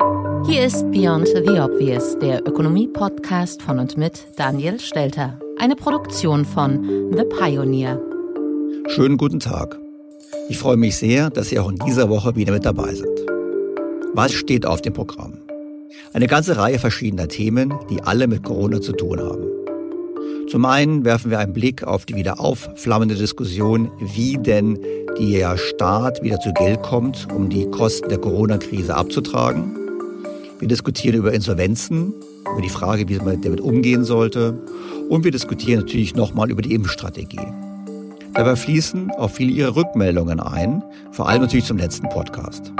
Hier ist Beyond the Obvious, der Ökonomie-Podcast von und mit Daniel Stelter. Eine Produktion von The Pioneer. Schönen guten Tag. Ich freue mich sehr, dass Sie auch in dieser Woche wieder mit dabei sind. Was steht auf dem Programm? Eine ganze Reihe verschiedener Themen, die alle mit Corona zu tun haben. Zum einen werfen wir einen Blick auf die wieder aufflammende Diskussion, wie denn der Staat wieder zu Geld kommt, um die Kosten der Corona-Krise abzutragen. Wir diskutieren über Insolvenzen, über die Frage, wie man damit umgehen sollte. Und wir diskutieren natürlich nochmal über die Impfstrategie. Dabei fließen auch viele Ihre Rückmeldungen ein, vor allem natürlich zum letzten Podcast.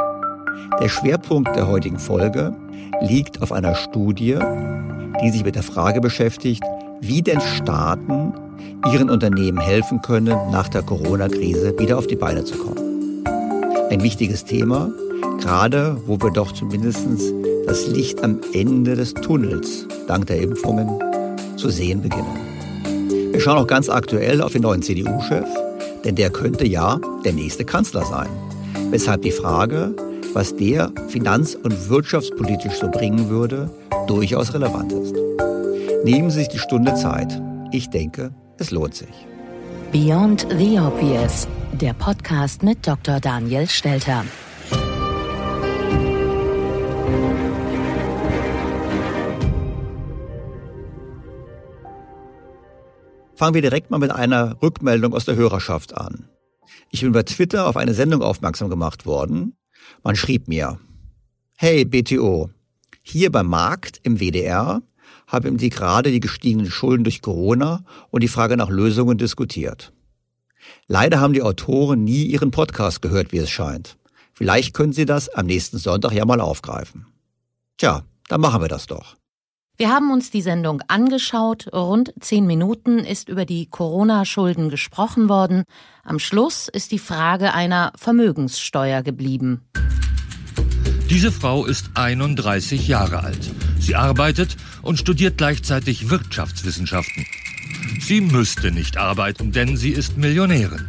Der Schwerpunkt der heutigen Folge liegt auf einer Studie, die sich mit der Frage beschäftigt, wie denn Staaten ihren Unternehmen helfen können, nach der Corona-Krise wieder auf die Beine zu kommen. Ein wichtiges Thema, gerade wo wir doch zumindest das Licht am Ende des Tunnels dank der Impfungen zu sehen beginnen. Wir schauen auch ganz aktuell auf den neuen CDU-Chef, denn der könnte ja der nächste Kanzler sein. Weshalb die Frage, was der finanz- und wirtschaftspolitisch so bringen würde, durchaus relevant ist. Nehmen Sie sich die Stunde Zeit. Ich denke, es lohnt sich. Beyond the Obvious, der Podcast mit Dr. Daniel Stelter. Fangen wir direkt mal mit einer Rückmeldung aus der Hörerschaft an. Ich bin bei Twitter auf eine Sendung aufmerksam gemacht worden. Man schrieb mir, Hey BTO, hier beim Markt im WDR haben Sie gerade die gestiegenen Schulden durch Corona und die Frage nach Lösungen diskutiert. Leider haben die Autoren nie Ihren Podcast gehört, wie es scheint. Vielleicht können Sie das am nächsten Sonntag ja mal aufgreifen. Tja, dann machen wir das doch. Wir haben uns die Sendung angeschaut. Rund zehn Minuten ist über die Corona-Schulden gesprochen worden. Am Schluss ist die Frage einer Vermögenssteuer geblieben. Diese Frau ist 31 Jahre alt. Sie arbeitet und studiert gleichzeitig Wirtschaftswissenschaften. Sie müsste nicht arbeiten, denn sie ist Millionärin.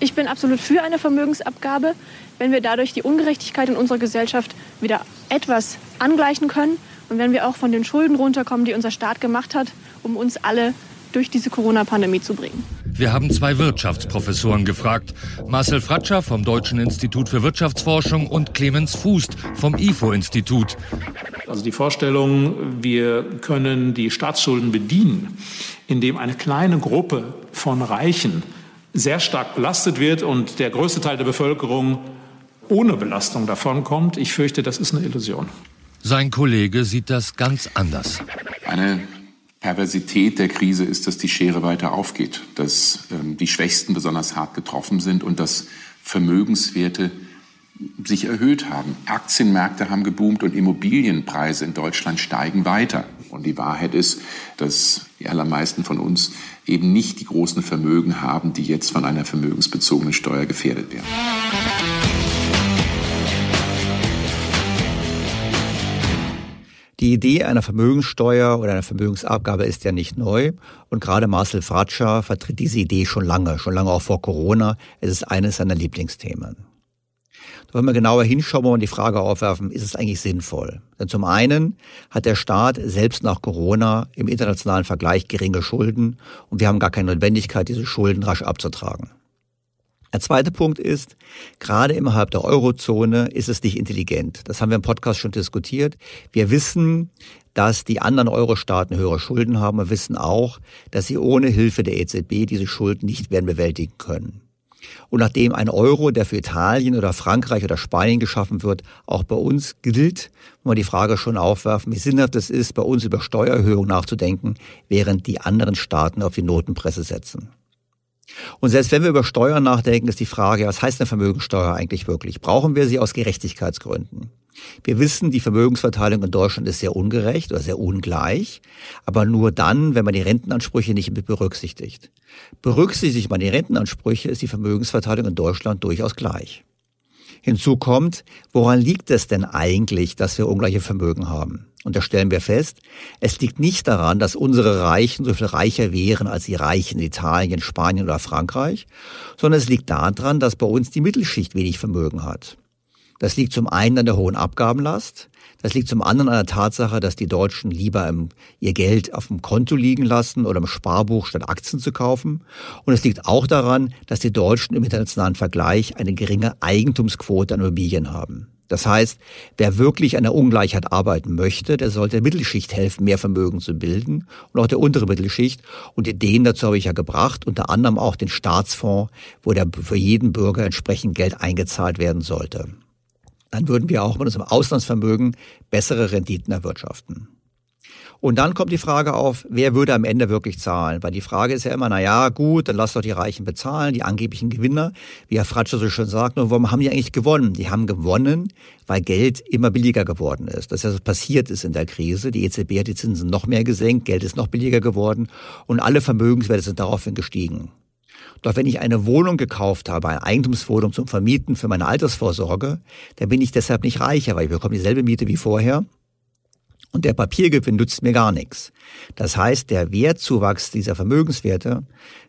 Ich bin absolut für eine Vermögensabgabe, wenn wir dadurch die Ungerechtigkeit in unserer Gesellschaft wieder etwas angleichen können und wenn wir auch von den Schulden runterkommen, die unser Staat gemacht hat, um uns alle durch diese Corona-Pandemie zu bringen. Wir haben zwei Wirtschaftsprofessoren gefragt. Marcel Fratscher vom Deutschen Institut für Wirtschaftsforschung und Clemens Fußt vom IFO-Institut. Also die Vorstellung, wir können die Staatsschulden bedienen, indem eine kleine Gruppe von Reichen sehr stark belastet wird und der größte Teil der Bevölkerung ohne Belastung davonkommt. Ich fürchte, das ist eine Illusion. Sein Kollege sieht das ganz anders. Eine Perversität der Krise ist, dass die Schere weiter aufgeht, dass ähm, die Schwächsten besonders hart getroffen sind und dass Vermögenswerte sich erhöht haben. Aktienmärkte haben geboomt und Immobilienpreise in Deutschland steigen weiter. Und die Wahrheit ist, dass die allermeisten von uns eben nicht die großen Vermögen haben, die jetzt von einer vermögensbezogenen Steuer gefährdet werden. Die Idee einer Vermögenssteuer oder einer Vermögensabgabe ist ja nicht neu. Und gerade Marcel Fratscher vertritt diese Idee schon lange, schon lange auch vor Corona. Es ist eines seiner Lieblingsthemen. Wenn wir genauer hinschauen, wir die Frage aufwerfen, ist es eigentlich sinnvoll? Denn zum einen hat der Staat selbst nach Corona im internationalen Vergleich geringe Schulden und wir haben gar keine Notwendigkeit, diese Schulden rasch abzutragen. Der zweite Punkt ist, gerade innerhalb der Eurozone ist es nicht intelligent. Das haben wir im Podcast schon diskutiert. Wir wissen, dass die anderen Euro-Staaten höhere Schulden haben. Wir wissen auch, dass sie ohne Hilfe der EZB diese Schulden nicht werden bewältigen können. Und nachdem ein Euro, der für Italien oder Frankreich oder Spanien geschaffen wird, auch bei uns gilt, muss man die Frage schon aufwerfen, wie sinnhaft es ist, bei uns über Steuererhöhungen nachzudenken, während die anderen Staaten auf die Notenpresse setzen. Und selbst wenn wir über Steuern nachdenken, ist die Frage, was heißt eine Vermögensteuer eigentlich wirklich? Brauchen wir sie aus Gerechtigkeitsgründen? Wir wissen, die Vermögensverteilung in Deutschland ist sehr ungerecht oder sehr ungleich, aber nur dann, wenn man die Rentenansprüche nicht mit berücksichtigt. Berücksichtigt man die Rentenansprüche, ist die Vermögensverteilung in Deutschland durchaus gleich. Hinzu kommt, woran liegt es denn eigentlich, dass wir ungleiche Vermögen haben? Und da stellen wir fest, es liegt nicht daran, dass unsere Reichen so viel reicher wären als die Reichen in Italien, Spanien oder Frankreich, sondern es liegt daran, dass bei uns die Mittelschicht wenig Vermögen hat. Das liegt zum einen an der hohen Abgabenlast, das liegt zum anderen an der Tatsache, dass die Deutschen lieber im, ihr Geld auf dem Konto liegen lassen oder im Sparbuch statt Aktien zu kaufen. Und es liegt auch daran, dass die Deutschen im internationalen Vergleich eine geringe Eigentumsquote an Immobilien haben. Das heißt, wer wirklich an der Ungleichheit arbeiten möchte, der sollte der Mittelschicht helfen, mehr Vermögen zu bilden und auch der untere Mittelschicht. Und Ideen dazu habe ich ja gebracht, unter anderem auch den Staatsfonds, wo der für jeden Bürger entsprechend Geld eingezahlt werden sollte dann würden wir auch mit unserem Auslandsvermögen bessere Renditen erwirtschaften. Und dann kommt die Frage auf, wer würde am Ende wirklich zahlen? Weil die Frage ist ja immer, na ja, gut, dann lass doch die Reichen bezahlen, die angeblichen Gewinner. Wie Herr Fratscher so schön sagt, nur warum haben die eigentlich gewonnen? Die haben gewonnen, weil Geld immer billiger geworden ist. Das ist ja, was passiert ist in der Krise. Die EZB hat die Zinsen noch mehr gesenkt, Geld ist noch billiger geworden und alle Vermögenswerte sind daraufhin gestiegen. Doch wenn ich eine Wohnung gekauft habe, eine Eigentumswohnung zum Vermieten für meine Altersvorsorge, dann bin ich deshalb nicht reicher, weil ich bekomme dieselbe Miete wie vorher. Und der Papiergewinn nützt mir gar nichts. Das heißt, der Wertzuwachs dieser Vermögenswerte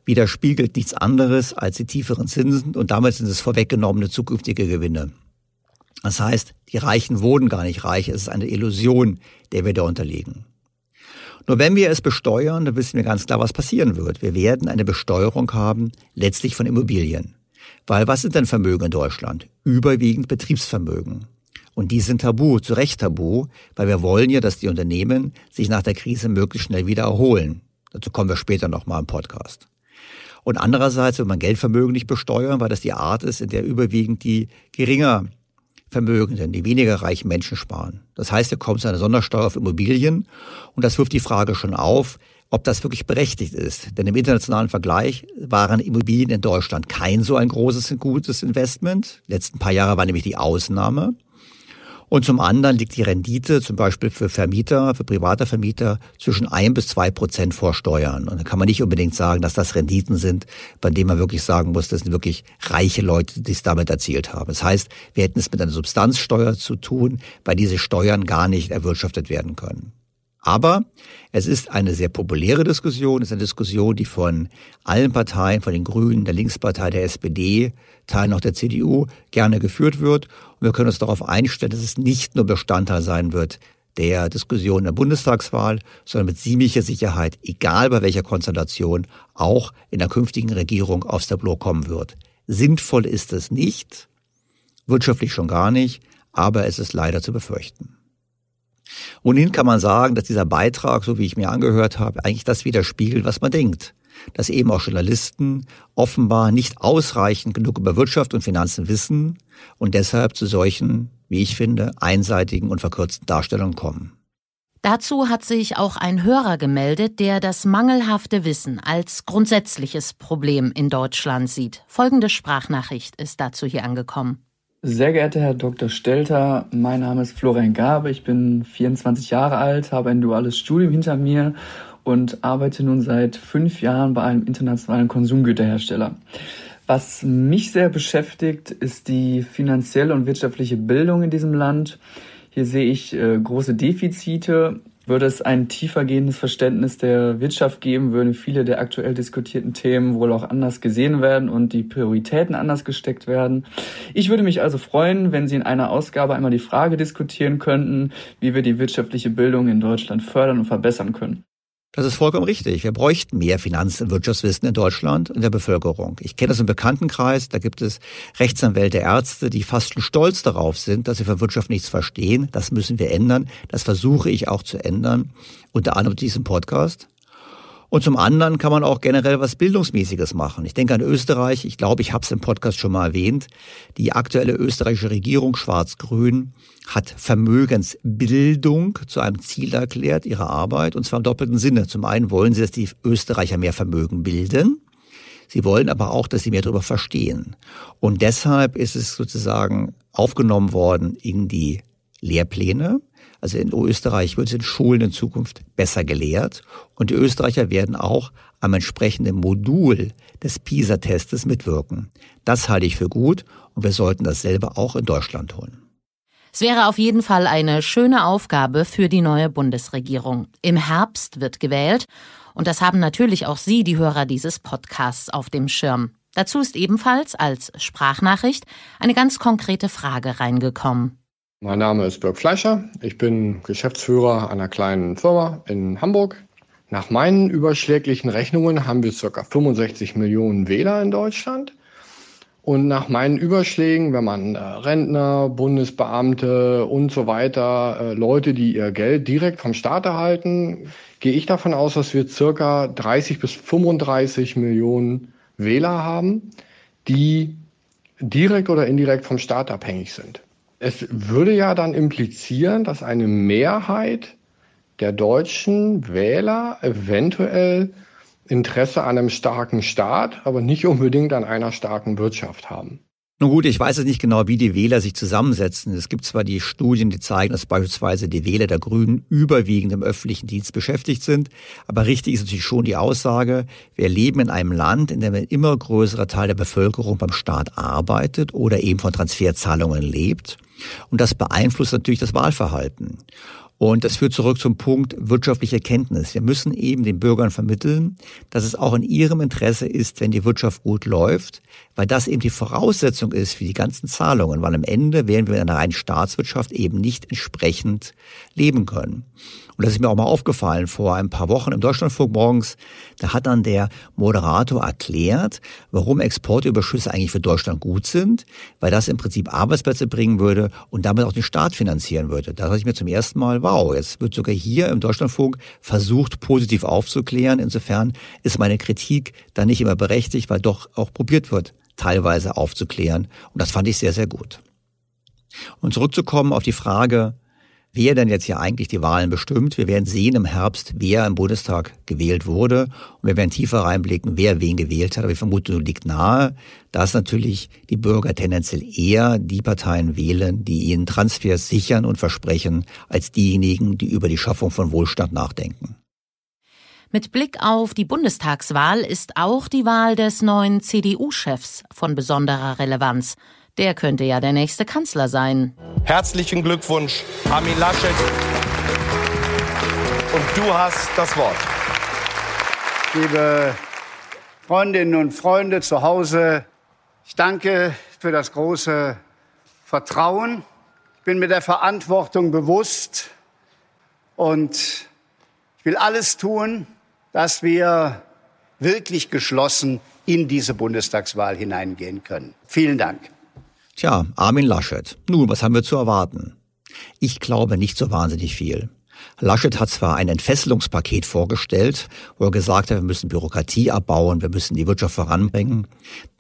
widerspiegelt nichts anderes als die tieferen Zinsen und damit sind es vorweggenommene zukünftige Gewinne. Das heißt, die Reichen wurden gar nicht reich, es ist eine Illusion, der wir da unterliegen. Nur wenn wir es besteuern, dann wissen wir ganz klar, was passieren wird. Wir werden eine Besteuerung haben, letztlich von Immobilien. Weil was sind denn Vermögen in Deutschland? Überwiegend Betriebsvermögen. Und die sind tabu, zu Recht tabu, weil wir wollen ja, dass die Unternehmen sich nach der Krise möglichst schnell wieder erholen. Dazu kommen wir später nochmal im Podcast. Und andererseits will man Geldvermögen nicht besteuern, weil das die Art ist, in der überwiegend die geringer Vermögenden, die weniger reichen Menschen sparen. Das heißt, er kommt zu einer Sondersteuer auf Immobilien und das wirft die Frage schon auf, ob das wirklich berechtigt ist. Denn im internationalen Vergleich waren Immobilien in Deutschland kein so ein großes, gutes Investment. Die letzten paar Jahre war nämlich die Ausnahme. Und zum anderen liegt die Rendite zum Beispiel für Vermieter, für private Vermieter zwischen ein bis zwei Prozent vor Steuern. Und da kann man nicht unbedingt sagen, dass das Renditen sind, bei denen man wirklich sagen muss, das sind wirklich reiche Leute, die es damit erzielt haben. Das heißt, wir hätten es mit einer Substanzsteuer zu tun, weil diese Steuern gar nicht erwirtschaftet werden können. Aber es ist eine sehr populäre Diskussion, es ist eine Diskussion, die von allen Parteien, von den Grünen, der Linkspartei, der SPD, Teilen auch der CDU gerne geführt wird. Und wir können uns darauf einstellen, dass es nicht nur Bestandteil sein wird der Diskussion der Bundestagswahl, sondern mit ziemlicher Sicherheit, egal bei welcher Konstellation, auch in der künftigen Regierung aufs Tableau kommen wird. Sinnvoll ist es nicht, wirtschaftlich schon gar nicht, aber es ist leider zu befürchten. Ohnehin kann man sagen, dass dieser Beitrag, so wie ich mir angehört habe, eigentlich das widerspiegelt, was man denkt. Dass eben auch Journalisten offenbar nicht ausreichend genug über Wirtschaft und Finanzen wissen und deshalb zu solchen, wie ich finde, einseitigen und verkürzten Darstellungen kommen. Dazu hat sich auch ein Hörer gemeldet, der das mangelhafte Wissen als grundsätzliches Problem in Deutschland sieht. Folgende Sprachnachricht ist dazu hier angekommen. Sehr geehrter Herr Dr. Stelter, mein Name ist Florian Gabe, ich bin 24 Jahre alt, habe ein duales Studium hinter mir und arbeite nun seit fünf Jahren bei einem internationalen Konsumgüterhersteller. Was mich sehr beschäftigt, ist die finanzielle und wirtschaftliche Bildung in diesem Land. Hier sehe ich äh, große Defizite würde es ein tiefergehendes Verständnis der Wirtschaft geben, würden viele der aktuell diskutierten Themen wohl auch anders gesehen werden und die Prioritäten anders gesteckt werden. Ich würde mich also freuen, wenn Sie in einer Ausgabe einmal die Frage diskutieren könnten, wie wir die wirtschaftliche Bildung in Deutschland fördern und verbessern können. Das ist vollkommen richtig. Wir bräuchten mehr Finanz- und Wirtschaftswissen in Deutschland in der Bevölkerung. Ich kenne das im Bekanntenkreis. Da gibt es Rechtsanwälte, Ärzte, die fast schon stolz darauf sind, dass sie von Wirtschaft nichts verstehen. Das müssen wir ändern. Das versuche ich auch zu ändern. Unter anderem mit diesem Podcast. Und zum anderen kann man auch generell was Bildungsmäßiges machen. Ich denke an Österreich. Ich glaube, ich habe es im Podcast schon mal erwähnt. Die aktuelle österreichische Regierung, Schwarz-Grün, hat Vermögensbildung zu einem Ziel erklärt, ihrer Arbeit, und zwar im doppelten Sinne. Zum einen wollen sie, dass die Österreicher mehr Vermögen bilden. Sie wollen aber auch, dass sie mehr darüber verstehen. Und deshalb ist es sozusagen aufgenommen worden in die Lehrpläne. Also in Österreich wird es in Schulen in Zukunft besser gelehrt und die Österreicher werden auch am entsprechenden Modul des PISA-Testes mitwirken. Das halte ich für gut und wir sollten dasselbe auch in Deutschland tun. Es wäre auf jeden Fall eine schöne Aufgabe für die neue Bundesregierung. Im Herbst wird gewählt und das haben natürlich auch Sie, die Hörer dieses Podcasts, auf dem Schirm. Dazu ist ebenfalls als Sprachnachricht eine ganz konkrete Frage reingekommen. Mein Name ist Birk Fleischer. Ich bin Geschäftsführer einer kleinen Firma in Hamburg. Nach meinen überschläglichen Rechnungen haben wir ca. 65 Millionen Wähler in Deutschland. Und nach meinen Überschlägen, wenn man äh, Rentner, Bundesbeamte und so weiter, äh, Leute, die ihr Geld direkt vom Staat erhalten, gehe ich davon aus, dass wir ca. 30 bis 35 Millionen Wähler haben, die direkt oder indirekt vom Staat abhängig sind. Es würde ja dann implizieren, dass eine Mehrheit der deutschen Wähler eventuell Interesse an einem starken Staat, aber nicht unbedingt an einer starken Wirtschaft haben. Nun gut, ich weiß es nicht genau, wie die Wähler sich zusammensetzen. Es gibt zwar die Studien, die zeigen, dass beispielsweise die Wähler der Grünen überwiegend im öffentlichen Dienst beschäftigt sind. Aber richtig ist natürlich schon die Aussage, wir leben in einem Land, in dem ein immer größerer Teil der Bevölkerung beim Staat arbeitet oder eben von Transferzahlungen lebt. Und das beeinflusst natürlich das Wahlverhalten. Und das führt zurück zum Punkt wirtschaftliche Kenntnis. Wir müssen eben den Bürgern vermitteln, dass es auch in ihrem Interesse ist, wenn die Wirtschaft gut läuft, weil das eben die Voraussetzung ist für die ganzen Zahlungen, weil am Ende werden wir in einer reinen Staatswirtschaft eben nicht entsprechend leben können. Und das ist mir auch mal aufgefallen vor ein paar Wochen im Deutschlandfunk morgens. Da hat dann der Moderator erklärt, warum Exportüberschüsse eigentlich für Deutschland gut sind, weil das im Prinzip Arbeitsplätze bringen würde und damit auch den Staat finanzieren würde. Da dachte ich mir zum ersten Mal, wow, jetzt wird sogar hier im Deutschlandfunk versucht, positiv aufzuklären. Insofern ist meine Kritik da nicht immer berechtigt, weil doch auch probiert wird, teilweise aufzuklären. Und das fand ich sehr, sehr gut. Und zurückzukommen auf die Frage, wer denn jetzt hier eigentlich die Wahlen bestimmt. Wir werden sehen im Herbst, wer im Bundestag gewählt wurde. Und wir werden tiefer reinblicken, wer wen gewählt hat. Aber ich vermute, liegt nahe, dass natürlich die Bürger tendenziell eher die Parteien wählen, die ihnen Transfers sichern und versprechen, als diejenigen, die über die Schaffung von Wohlstand nachdenken. Mit Blick auf die Bundestagswahl ist auch die Wahl des neuen CDU-Chefs von besonderer Relevanz. Der könnte ja der nächste Kanzler sein. Herzlichen Glückwunsch, Armin Laschet. Und du hast das Wort. Liebe Freundinnen und Freunde zu Hause, ich danke für das große Vertrauen. Ich bin mir der Verantwortung bewusst, Und ich will alles tun, dass wir wirklich geschlossen in diese Bundestagswahl hineingehen können. Vielen Dank. Tja, Armin Laschet. Nun, was haben wir zu erwarten? Ich glaube nicht so wahnsinnig viel. Laschet hat zwar ein Entfesselungspaket vorgestellt, wo er gesagt hat, wir müssen Bürokratie abbauen, wir müssen die Wirtschaft voranbringen.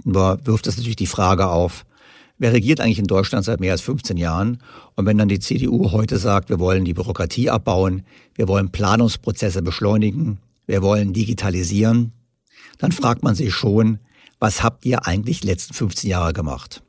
Nur wirft das natürlich die Frage auf, wer regiert eigentlich in Deutschland seit mehr als 15 Jahren? Und wenn dann die CDU heute sagt, wir wollen die Bürokratie abbauen, wir wollen Planungsprozesse beschleunigen, wir wollen digitalisieren, dann fragt man sich schon, was habt ihr eigentlich die letzten 15 Jahre gemacht?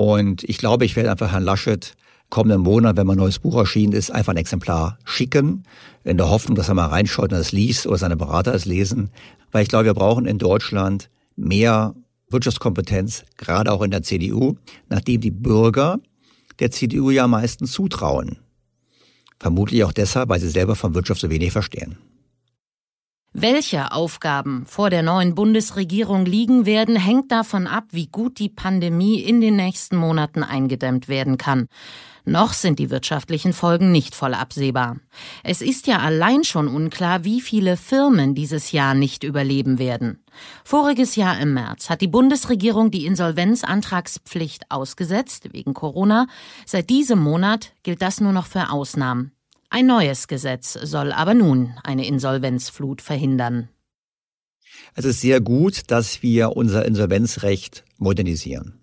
Und ich glaube, ich werde einfach Herrn Laschet kommenden Monat, wenn mein neues Buch erschienen ist, einfach ein Exemplar schicken, in der Hoffnung, dass er mal reinschaut und es liest oder seine Berater es lesen. Weil ich glaube, wir brauchen in Deutschland mehr Wirtschaftskompetenz, gerade auch in der CDU, nachdem die Bürger der CDU ja am meisten zutrauen. Vermutlich auch deshalb, weil sie selber von Wirtschaft so wenig verstehen. Welche Aufgaben vor der neuen Bundesregierung liegen werden, hängt davon ab, wie gut die Pandemie in den nächsten Monaten eingedämmt werden kann. Noch sind die wirtschaftlichen Folgen nicht voll absehbar. Es ist ja allein schon unklar, wie viele Firmen dieses Jahr nicht überleben werden. Voriges Jahr im März hat die Bundesregierung die Insolvenzantragspflicht ausgesetzt wegen Corona. Seit diesem Monat gilt das nur noch für Ausnahmen. Ein neues Gesetz soll aber nun eine Insolvenzflut verhindern. Es ist sehr gut, dass wir unser Insolvenzrecht modernisieren.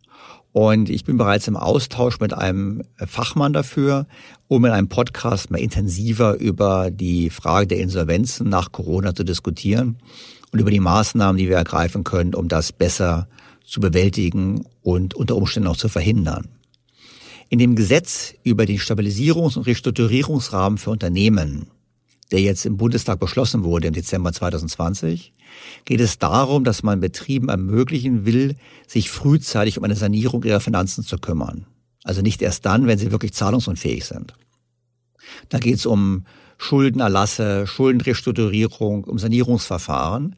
Und ich bin bereits im Austausch mit einem Fachmann dafür, um in einem Podcast mal intensiver über die Frage der Insolvenzen nach Corona zu diskutieren und über die Maßnahmen, die wir ergreifen können, um das besser zu bewältigen und unter Umständen auch zu verhindern. In dem Gesetz über den Stabilisierungs- und Restrukturierungsrahmen für Unternehmen, der jetzt im Bundestag beschlossen wurde im Dezember 2020, geht es darum, dass man Betrieben ermöglichen will, sich frühzeitig um eine Sanierung ihrer Finanzen zu kümmern. Also nicht erst dann, wenn sie wirklich zahlungsunfähig sind. Da geht es um Schuldenerlasse, Schuldenrestrukturierung, um Sanierungsverfahren.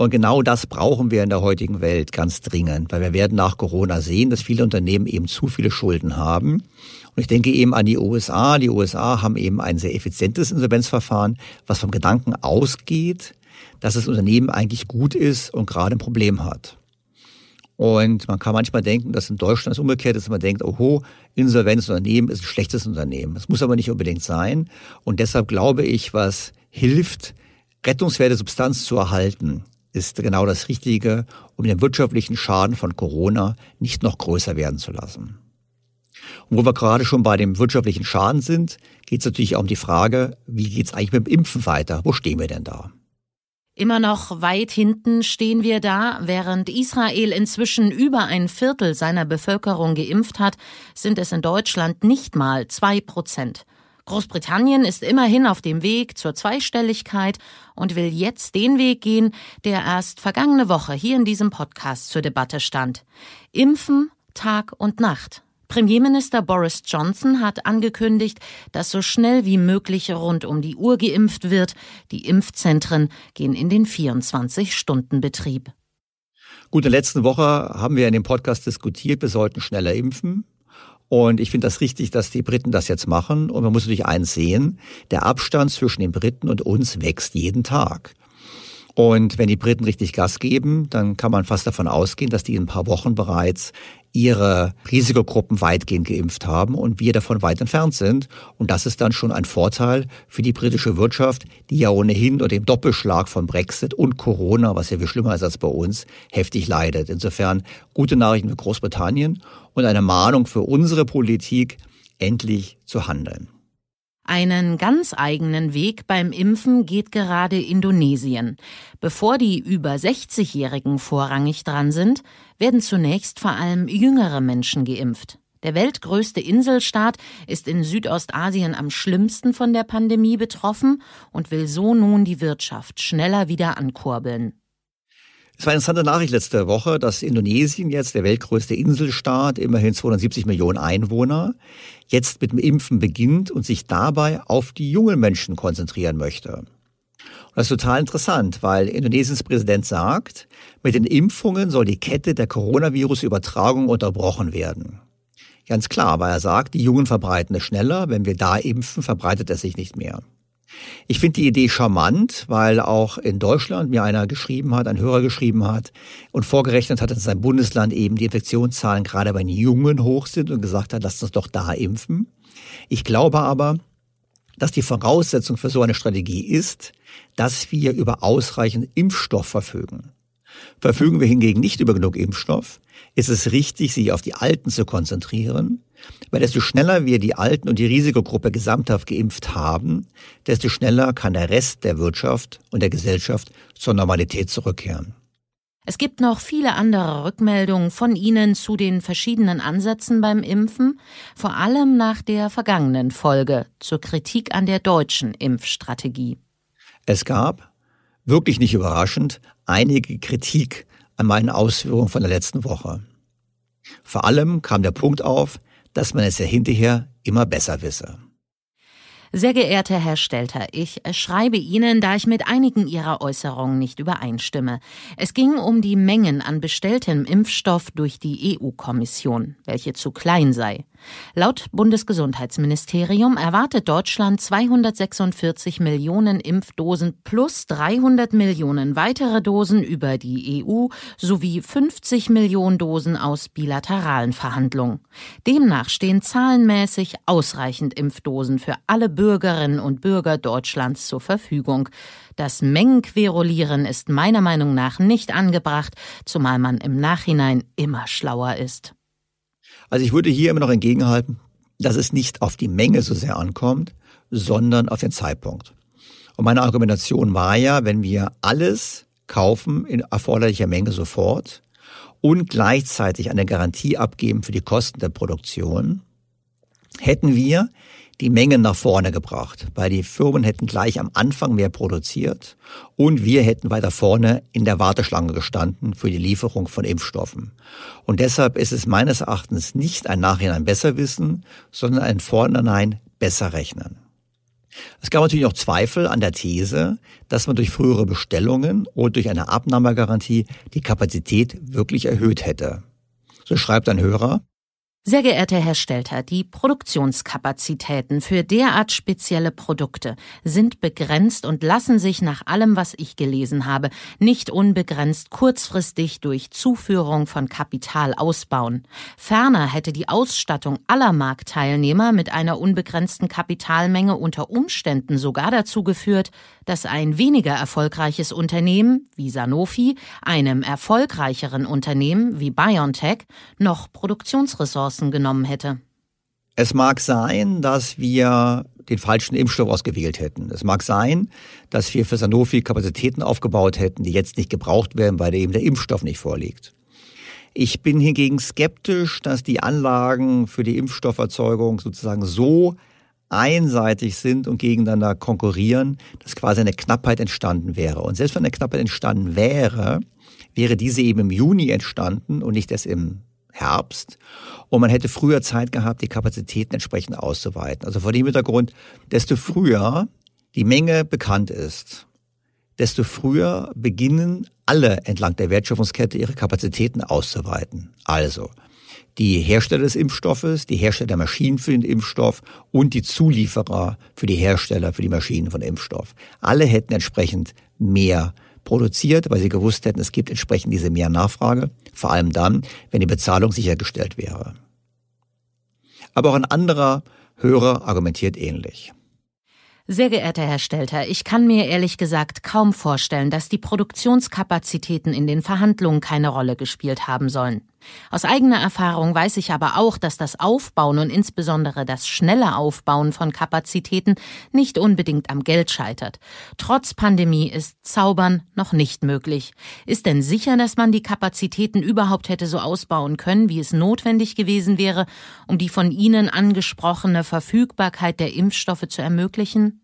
Und genau das brauchen wir in der heutigen Welt ganz dringend, weil wir werden nach Corona sehen, dass viele Unternehmen eben zu viele Schulden haben. Und ich denke eben an die USA. Die USA haben eben ein sehr effizientes Insolvenzverfahren, was vom Gedanken ausgeht, dass das Unternehmen eigentlich gut ist und gerade ein Problem hat. Und man kann manchmal denken, dass in Deutschland es umgekehrt ist, dass man denkt, oho, Insolvenzunternehmen ist ein schlechtes Unternehmen. Das muss aber nicht unbedingt sein. Und deshalb glaube ich, was hilft, rettungswerte Substanz zu erhalten, ist genau das Richtige, um den wirtschaftlichen Schaden von Corona nicht noch größer werden zu lassen. Und wo wir gerade schon bei dem wirtschaftlichen Schaden sind, geht es natürlich auch um die Frage, wie geht es eigentlich mit dem Impfen weiter? Wo stehen wir denn da? Immer noch weit hinten stehen wir da. Während Israel inzwischen über ein Viertel seiner Bevölkerung geimpft hat, sind es in Deutschland nicht mal zwei Prozent. Großbritannien ist immerhin auf dem Weg zur Zweistelligkeit und will jetzt den Weg gehen, der erst vergangene Woche hier in diesem Podcast zur Debatte stand. Impfen Tag und Nacht. Premierminister Boris Johnson hat angekündigt, dass so schnell wie möglich rund um die Uhr geimpft wird. Die Impfzentren gehen in den 24-Stunden-Betrieb. Gut, in der letzten Woche haben wir in dem Podcast diskutiert, wir sollten schneller impfen. Und ich finde das richtig, dass die Briten das jetzt machen. Und man muss natürlich eins sehen, der Abstand zwischen den Briten und uns wächst jeden Tag. Und wenn die Briten richtig Gas geben, dann kann man fast davon ausgehen, dass die in ein paar Wochen bereits ihre Risikogruppen weitgehend geimpft haben und wir davon weit entfernt sind. Und das ist dann schon ein Vorteil für die britische Wirtschaft, die ja ohnehin unter dem Doppelschlag von Brexit und Corona, was ja viel schlimmer ist als bei uns, heftig leidet. Insofern gute Nachrichten für Großbritannien und eine Mahnung für unsere Politik, endlich zu handeln. Einen ganz eigenen Weg beim Impfen geht gerade Indonesien. Bevor die über 60-Jährigen vorrangig dran sind, werden zunächst vor allem jüngere Menschen geimpft. Der weltgrößte Inselstaat ist in Südostasien am schlimmsten von der Pandemie betroffen und will so nun die Wirtschaft schneller wieder ankurbeln. Es war eine interessante Nachricht letzte Woche, dass Indonesien jetzt der weltgrößte Inselstaat, immerhin 270 Millionen Einwohner, jetzt mit dem Impfen beginnt und sich dabei auf die jungen Menschen konzentrieren möchte. Und das ist total interessant, weil Indonesiens Präsident sagt, mit den Impfungen soll die Kette der Coronavirus-Übertragung unterbrochen werden. Ganz klar, weil er sagt, die Jungen verbreiten es schneller, wenn wir da impfen, verbreitet es sich nicht mehr. Ich finde die Idee charmant, weil auch in Deutschland mir einer geschrieben hat, ein Hörer geschrieben hat und vorgerechnet hat, dass in seinem Bundesland eben die Infektionszahlen gerade bei den Jungen hoch sind und gesagt hat, lasst uns doch da impfen. Ich glaube aber, dass die Voraussetzung für so eine Strategie ist, dass wir über ausreichend Impfstoff verfügen. Verfügen wir hingegen nicht über genug Impfstoff, ist es richtig, sich auf die Alten zu konzentrieren, weil desto schneller wir die Alten und die Risikogruppe gesamthaft geimpft haben, desto schneller kann der Rest der Wirtschaft und der Gesellschaft zur Normalität zurückkehren. Es gibt noch viele andere Rückmeldungen von Ihnen zu den verschiedenen Ansätzen beim Impfen, vor allem nach der vergangenen Folge zur Kritik an der deutschen Impfstrategie. Es gab, wirklich nicht überraschend, einige Kritik an meinen Ausführungen von der letzten Woche. Vor allem kam der Punkt auf, dass man es ja hinterher immer besser wisse. Sehr geehrter Herr Stelter, ich schreibe Ihnen, da ich mit einigen Ihrer Äußerungen nicht übereinstimme. Es ging um die Mengen an bestelltem Impfstoff durch die EU-Kommission, welche zu klein sei. Laut Bundesgesundheitsministerium erwartet Deutschland 246 Millionen Impfdosen plus 300 Millionen weitere Dosen über die EU sowie 50 Millionen Dosen aus bilateralen Verhandlungen. Demnach stehen zahlenmäßig ausreichend Impfdosen für alle Bürgerinnen und Bürger Deutschlands zur Verfügung. Das Mengenquerulieren ist meiner Meinung nach nicht angebracht, zumal man im Nachhinein immer schlauer ist. Also ich würde hier immer noch entgegenhalten, dass es nicht auf die Menge so sehr ankommt, sondern auf den Zeitpunkt. Und meine Argumentation war ja, wenn wir alles kaufen in erforderlicher Menge sofort und gleichzeitig eine Garantie abgeben für die Kosten der Produktion, hätten wir die Mengen nach vorne gebracht, weil die Firmen hätten gleich am Anfang mehr produziert und wir hätten weiter vorne in der Warteschlange gestanden für die Lieferung von Impfstoffen. Und deshalb ist es meines Erachtens nicht ein Nachhinein besser wissen, sondern ein Vornherein besser rechnen. Es gab natürlich auch Zweifel an der These, dass man durch frühere Bestellungen oder durch eine Abnahmegarantie die Kapazität wirklich erhöht hätte. So schreibt ein Hörer, sehr geehrter Herr Stelter, die Produktionskapazitäten für derart spezielle Produkte sind begrenzt und lassen sich nach allem, was ich gelesen habe, nicht unbegrenzt kurzfristig durch Zuführung von Kapital ausbauen. Ferner hätte die Ausstattung aller Marktteilnehmer mit einer unbegrenzten Kapitalmenge unter Umständen sogar dazu geführt, dass ein weniger erfolgreiches Unternehmen wie Sanofi einem erfolgreicheren Unternehmen wie BioNTech noch Produktionsressourcen genommen hätte. Es mag sein, dass wir den falschen Impfstoff ausgewählt hätten. Es mag sein, dass wir für Sanofi Kapazitäten aufgebaut hätten, die jetzt nicht gebraucht werden, weil eben der Impfstoff nicht vorliegt. Ich bin hingegen skeptisch, dass die Anlagen für die Impfstofferzeugung sozusagen so einseitig sind und gegeneinander konkurrieren, dass quasi eine Knappheit entstanden wäre. Und selbst wenn eine Knappheit entstanden wäre, wäre diese eben im Juni entstanden und nicht erst im Herbst. Und man hätte früher Zeit gehabt, die Kapazitäten entsprechend auszuweiten. Also vor dem Hintergrund, desto früher die Menge bekannt ist, desto früher beginnen alle entlang der Wertschöpfungskette ihre Kapazitäten auszuweiten. Also die Hersteller des Impfstoffes, die Hersteller der Maschinen für den Impfstoff und die Zulieferer für die Hersteller für die Maschinen von Impfstoff. Alle hätten entsprechend mehr produziert, weil sie gewusst hätten, es gibt entsprechend diese mehr Nachfrage, vor allem dann, wenn die Bezahlung sichergestellt wäre. Aber auch ein anderer Hörer argumentiert ähnlich. Sehr geehrter Herr Stelter, ich kann mir ehrlich gesagt kaum vorstellen, dass die Produktionskapazitäten in den Verhandlungen keine Rolle gespielt haben sollen. Aus eigener Erfahrung weiß ich aber auch, dass das Aufbauen und insbesondere das schnelle Aufbauen von Kapazitäten nicht unbedingt am Geld scheitert. Trotz Pandemie ist Zaubern noch nicht möglich. Ist denn sicher, dass man die Kapazitäten überhaupt hätte so ausbauen können, wie es notwendig gewesen wäre, um die von Ihnen angesprochene Verfügbarkeit der Impfstoffe zu ermöglichen?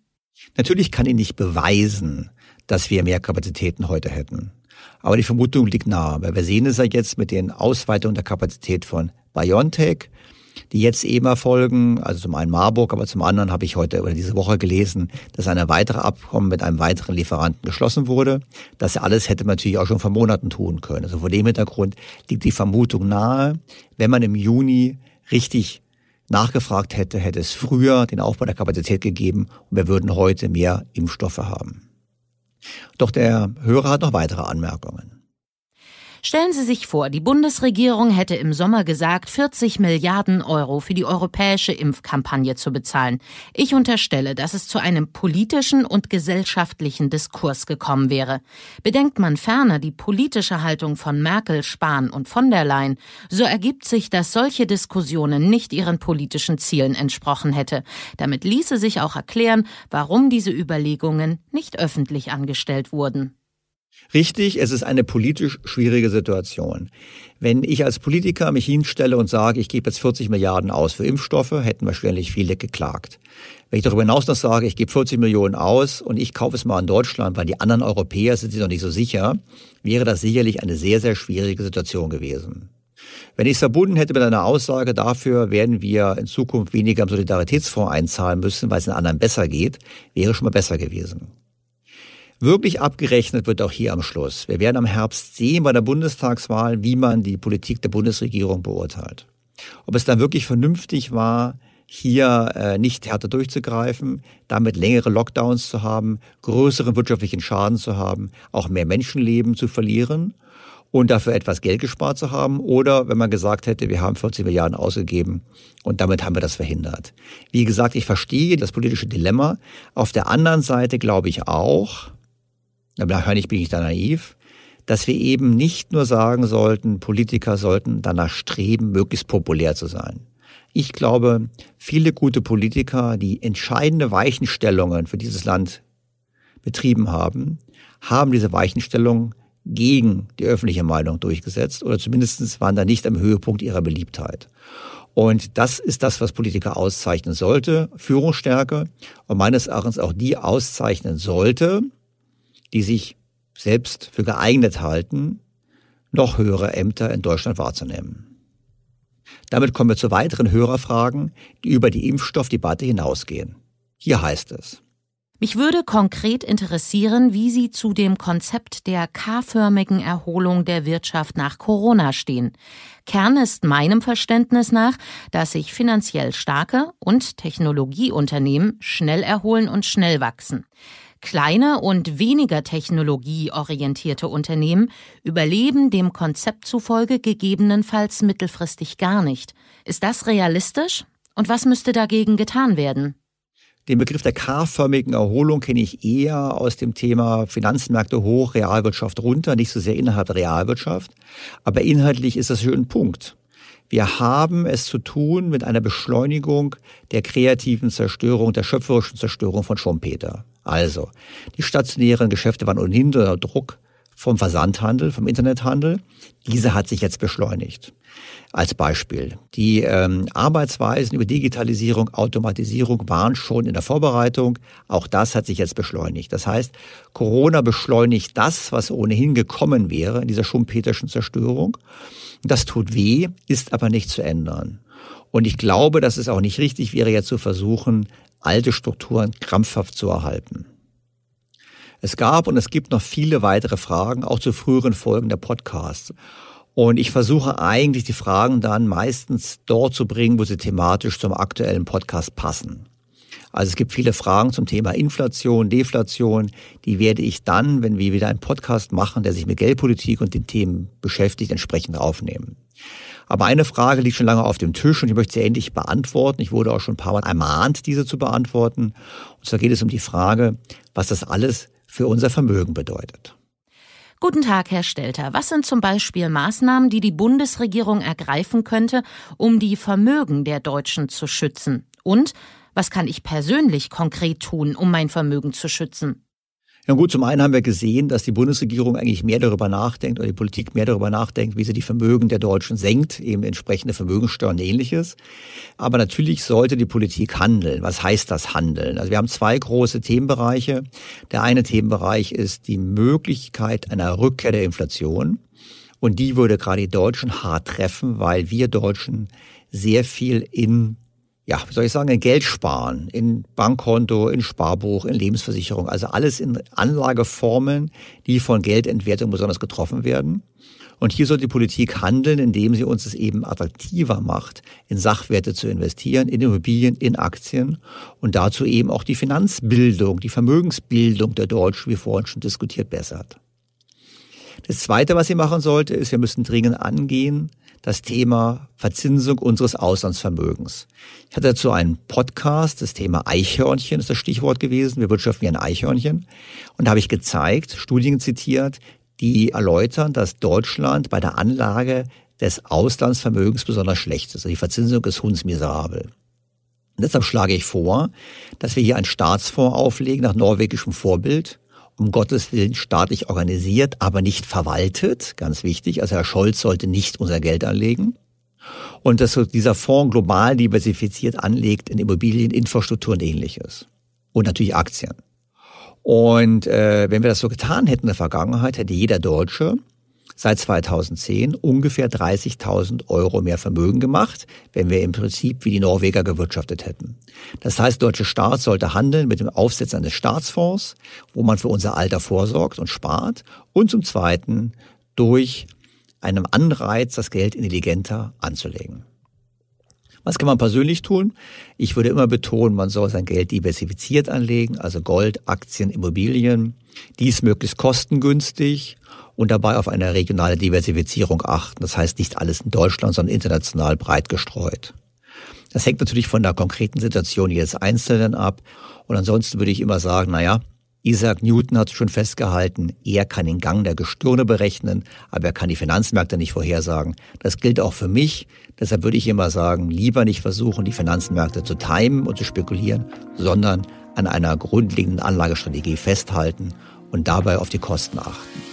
Natürlich kann ich nicht beweisen, dass wir mehr Kapazitäten heute hätten. Aber die Vermutung liegt nahe, weil wir sehen es ja jetzt mit den Ausweitungen der Kapazität von BioNTech, die jetzt eben erfolgen, also zum einen Marburg, aber zum anderen habe ich heute oder diese Woche gelesen, dass ein weitere Abkommen mit einem weiteren Lieferanten geschlossen wurde. Das alles hätte man natürlich auch schon vor Monaten tun können. Also vor dem Hintergrund liegt die Vermutung nahe, wenn man im Juni richtig nachgefragt hätte, hätte es früher den Aufbau der Kapazität gegeben und wir würden heute mehr Impfstoffe haben. Doch der Hörer hat noch weitere Anmerkungen. Stellen Sie sich vor, die Bundesregierung hätte im Sommer gesagt, 40 Milliarden Euro für die europäische Impfkampagne zu bezahlen. Ich unterstelle, dass es zu einem politischen und gesellschaftlichen Diskurs gekommen wäre. Bedenkt man ferner die politische Haltung von Merkel, Spahn und von der Leyen, so ergibt sich, dass solche Diskussionen nicht ihren politischen Zielen entsprochen hätte. Damit ließe sich auch erklären, warum diese Überlegungen nicht öffentlich angestellt wurden. Richtig, es ist eine politisch schwierige Situation. Wenn ich als Politiker mich hinstelle und sage, ich gebe jetzt 40 Milliarden aus für Impfstoffe, hätten wahrscheinlich viele geklagt. Wenn ich darüber hinaus noch sage, ich gebe 40 Millionen aus und ich kaufe es mal in Deutschland, weil die anderen Europäer sind sich noch nicht so sicher, wäre das sicherlich eine sehr, sehr schwierige Situation gewesen. Wenn ich es verbunden hätte mit einer Aussage, dafür werden wir in Zukunft weniger im Solidaritätsfonds einzahlen müssen, weil es den anderen besser geht, wäre schon mal besser gewesen. Wirklich abgerechnet wird auch hier am Schluss. Wir werden am Herbst sehen bei der Bundestagswahl, wie man die Politik der Bundesregierung beurteilt. Ob es dann wirklich vernünftig war, hier äh, nicht härter durchzugreifen, damit längere Lockdowns zu haben, größeren wirtschaftlichen Schaden zu haben, auch mehr Menschenleben zu verlieren und dafür etwas Geld gespart zu haben oder wenn man gesagt hätte, wir haben 40 Milliarden ausgegeben und damit haben wir das verhindert. Wie gesagt, ich verstehe das politische Dilemma. Auf der anderen Seite glaube ich auch, wahrscheinlich bin ich da naiv, dass wir eben nicht nur sagen sollten, Politiker sollten danach streben, möglichst populär zu sein. Ich glaube, viele gute Politiker, die entscheidende Weichenstellungen für dieses Land betrieben haben, haben diese Weichenstellungen gegen die öffentliche Meinung durchgesetzt oder zumindest waren da nicht am Höhepunkt ihrer Beliebtheit. Und das ist das, was Politiker auszeichnen sollte, Führungsstärke und meines Erachtens auch die auszeichnen sollte, die sich selbst für geeignet halten, noch höhere Ämter in Deutschland wahrzunehmen. Damit kommen wir zu weiteren Hörerfragen, die über die Impfstoffdebatte hinausgehen. Hier heißt es. Mich würde konkret interessieren, wie Sie zu dem Konzept der K-förmigen Erholung der Wirtschaft nach Corona stehen. Kern ist meinem Verständnis nach, dass sich finanziell starke und Technologieunternehmen schnell erholen und schnell wachsen. Kleine und weniger technologieorientierte Unternehmen überleben dem Konzept zufolge gegebenenfalls mittelfristig gar nicht. Ist das realistisch? Und was müsste dagegen getan werden? Den Begriff der K-förmigen Erholung kenne ich eher aus dem Thema Finanzmärkte hoch, Realwirtschaft runter, nicht so sehr innerhalb der Realwirtschaft. Aber inhaltlich ist das schon ein Punkt. Wir haben es zu tun mit einer Beschleunigung der kreativen Zerstörung, der schöpferischen Zerstörung von Schumpeter. Also, die stationären Geschäfte waren ohnehin unter Druck vom Versandhandel, vom Internethandel. Diese hat sich jetzt beschleunigt. Als Beispiel. Die ähm, Arbeitsweisen über Digitalisierung, Automatisierung waren schon in der Vorbereitung. Auch das hat sich jetzt beschleunigt. Das heißt, Corona beschleunigt das, was ohnehin gekommen wäre in dieser schumpeterschen Zerstörung. Das tut weh, ist aber nicht zu ändern. Und ich glaube, dass es auch nicht richtig wäre, jetzt zu versuchen, alte Strukturen krampfhaft zu erhalten. Es gab und es gibt noch viele weitere Fragen, auch zu früheren Folgen der Podcasts. Und ich versuche eigentlich die Fragen dann meistens dort zu bringen, wo sie thematisch zum aktuellen Podcast passen. Also es gibt viele Fragen zum Thema Inflation, Deflation. Die werde ich dann, wenn wir wieder einen Podcast machen, der sich mit Geldpolitik und den Themen beschäftigt, entsprechend aufnehmen. Aber eine Frage liegt schon lange auf dem Tisch und ich möchte sie endlich beantworten. Ich wurde auch schon ein paar Mal ermahnt, diese zu beantworten. Und zwar geht es um die Frage, was das alles für unser Vermögen bedeutet. Guten Tag, Herr Stelter. Was sind zum Beispiel Maßnahmen, die die Bundesregierung ergreifen könnte, um die Vermögen der Deutschen zu schützen? Und was kann ich persönlich konkret tun, um mein Vermögen zu schützen? Ja gut, zum einen haben wir gesehen, dass die Bundesregierung eigentlich mehr darüber nachdenkt oder die Politik mehr darüber nachdenkt, wie sie die Vermögen der Deutschen senkt, eben entsprechende Vermögensteuern und ähnliches. Aber natürlich sollte die Politik handeln. Was heißt das Handeln? Also wir haben zwei große Themenbereiche. Der eine Themenbereich ist die Möglichkeit einer Rückkehr der Inflation. Und die würde gerade die Deutschen hart treffen, weil wir Deutschen sehr viel in ja, wie soll ich sagen, in Geld sparen, in Bankkonto, in Sparbuch, in Lebensversicherung, also alles in Anlageformen, die von Geldentwertung besonders getroffen werden. Und hier soll die Politik handeln, indem sie uns es eben attraktiver macht, in Sachwerte zu investieren, in Immobilien, in Aktien und dazu eben auch die Finanzbildung, die Vermögensbildung der Deutschen, wie vorhin schon diskutiert, bessert. Das Zweite, was sie machen sollte, ist, wir müssen dringend angehen, das Thema Verzinsung unseres Auslandsvermögens. Ich hatte dazu einen Podcast, das Thema Eichhörnchen ist das Stichwort gewesen. Wir wirtschaften wie ein Eichhörnchen. Und da habe ich gezeigt, Studien zitiert, die erläutern, dass Deutschland bei der Anlage des Auslandsvermögens besonders schlecht ist. Also die Verzinsung ist hundsmiserabel. Und deshalb schlage ich vor, dass wir hier einen Staatsfonds auflegen nach norwegischem Vorbild, um Gottes Willen staatlich organisiert, aber nicht verwaltet, ganz wichtig. Also Herr Scholz sollte nicht unser Geld anlegen. Und dass dieser Fonds global diversifiziert anlegt in Immobilien, Infrastruktur und ähnliches. Und natürlich Aktien. Und äh, wenn wir das so getan hätten in der Vergangenheit, hätte jeder Deutsche seit 2010 ungefähr 30.000 Euro mehr Vermögen gemacht, wenn wir im Prinzip wie die Norweger gewirtschaftet hätten. Das heißt, deutsche Staat sollte handeln mit dem Aufsetzen eines Staatsfonds, wo man für unser Alter vorsorgt und spart und zum Zweiten durch einen Anreiz, das Geld intelligenter anzulegen. Was kann man persönlich tun? Ich würde immer betonen, man soll sein Geld diversifiziert anlegen, also Gold, Aktien, Immobilien. Dies möglichst kostengünstig und dabei auf eine regionale Diversifizierung achten. Das heißt nicht alles in Deutschland, sondern international breit gestreut. Das hängt natürlich von der konkreten Situation jedes Einzelnen ab. Und ansonsten würde ich immer sagen, naja, Isaac Newton hat schon festgehalten, er kann den Gang der Gestirne berechnen, aber er kann die Finanzmärkte nicht vorhersagen. Das gilt auch für mich. Deshalb würde ich immer sagen, lieber nicht versuchen, die Finanzmärkte zu timen und zu spekulieren, sondern an einer grundlegenden Anlagestrategie festhalten und dabei auf die Kosten achten.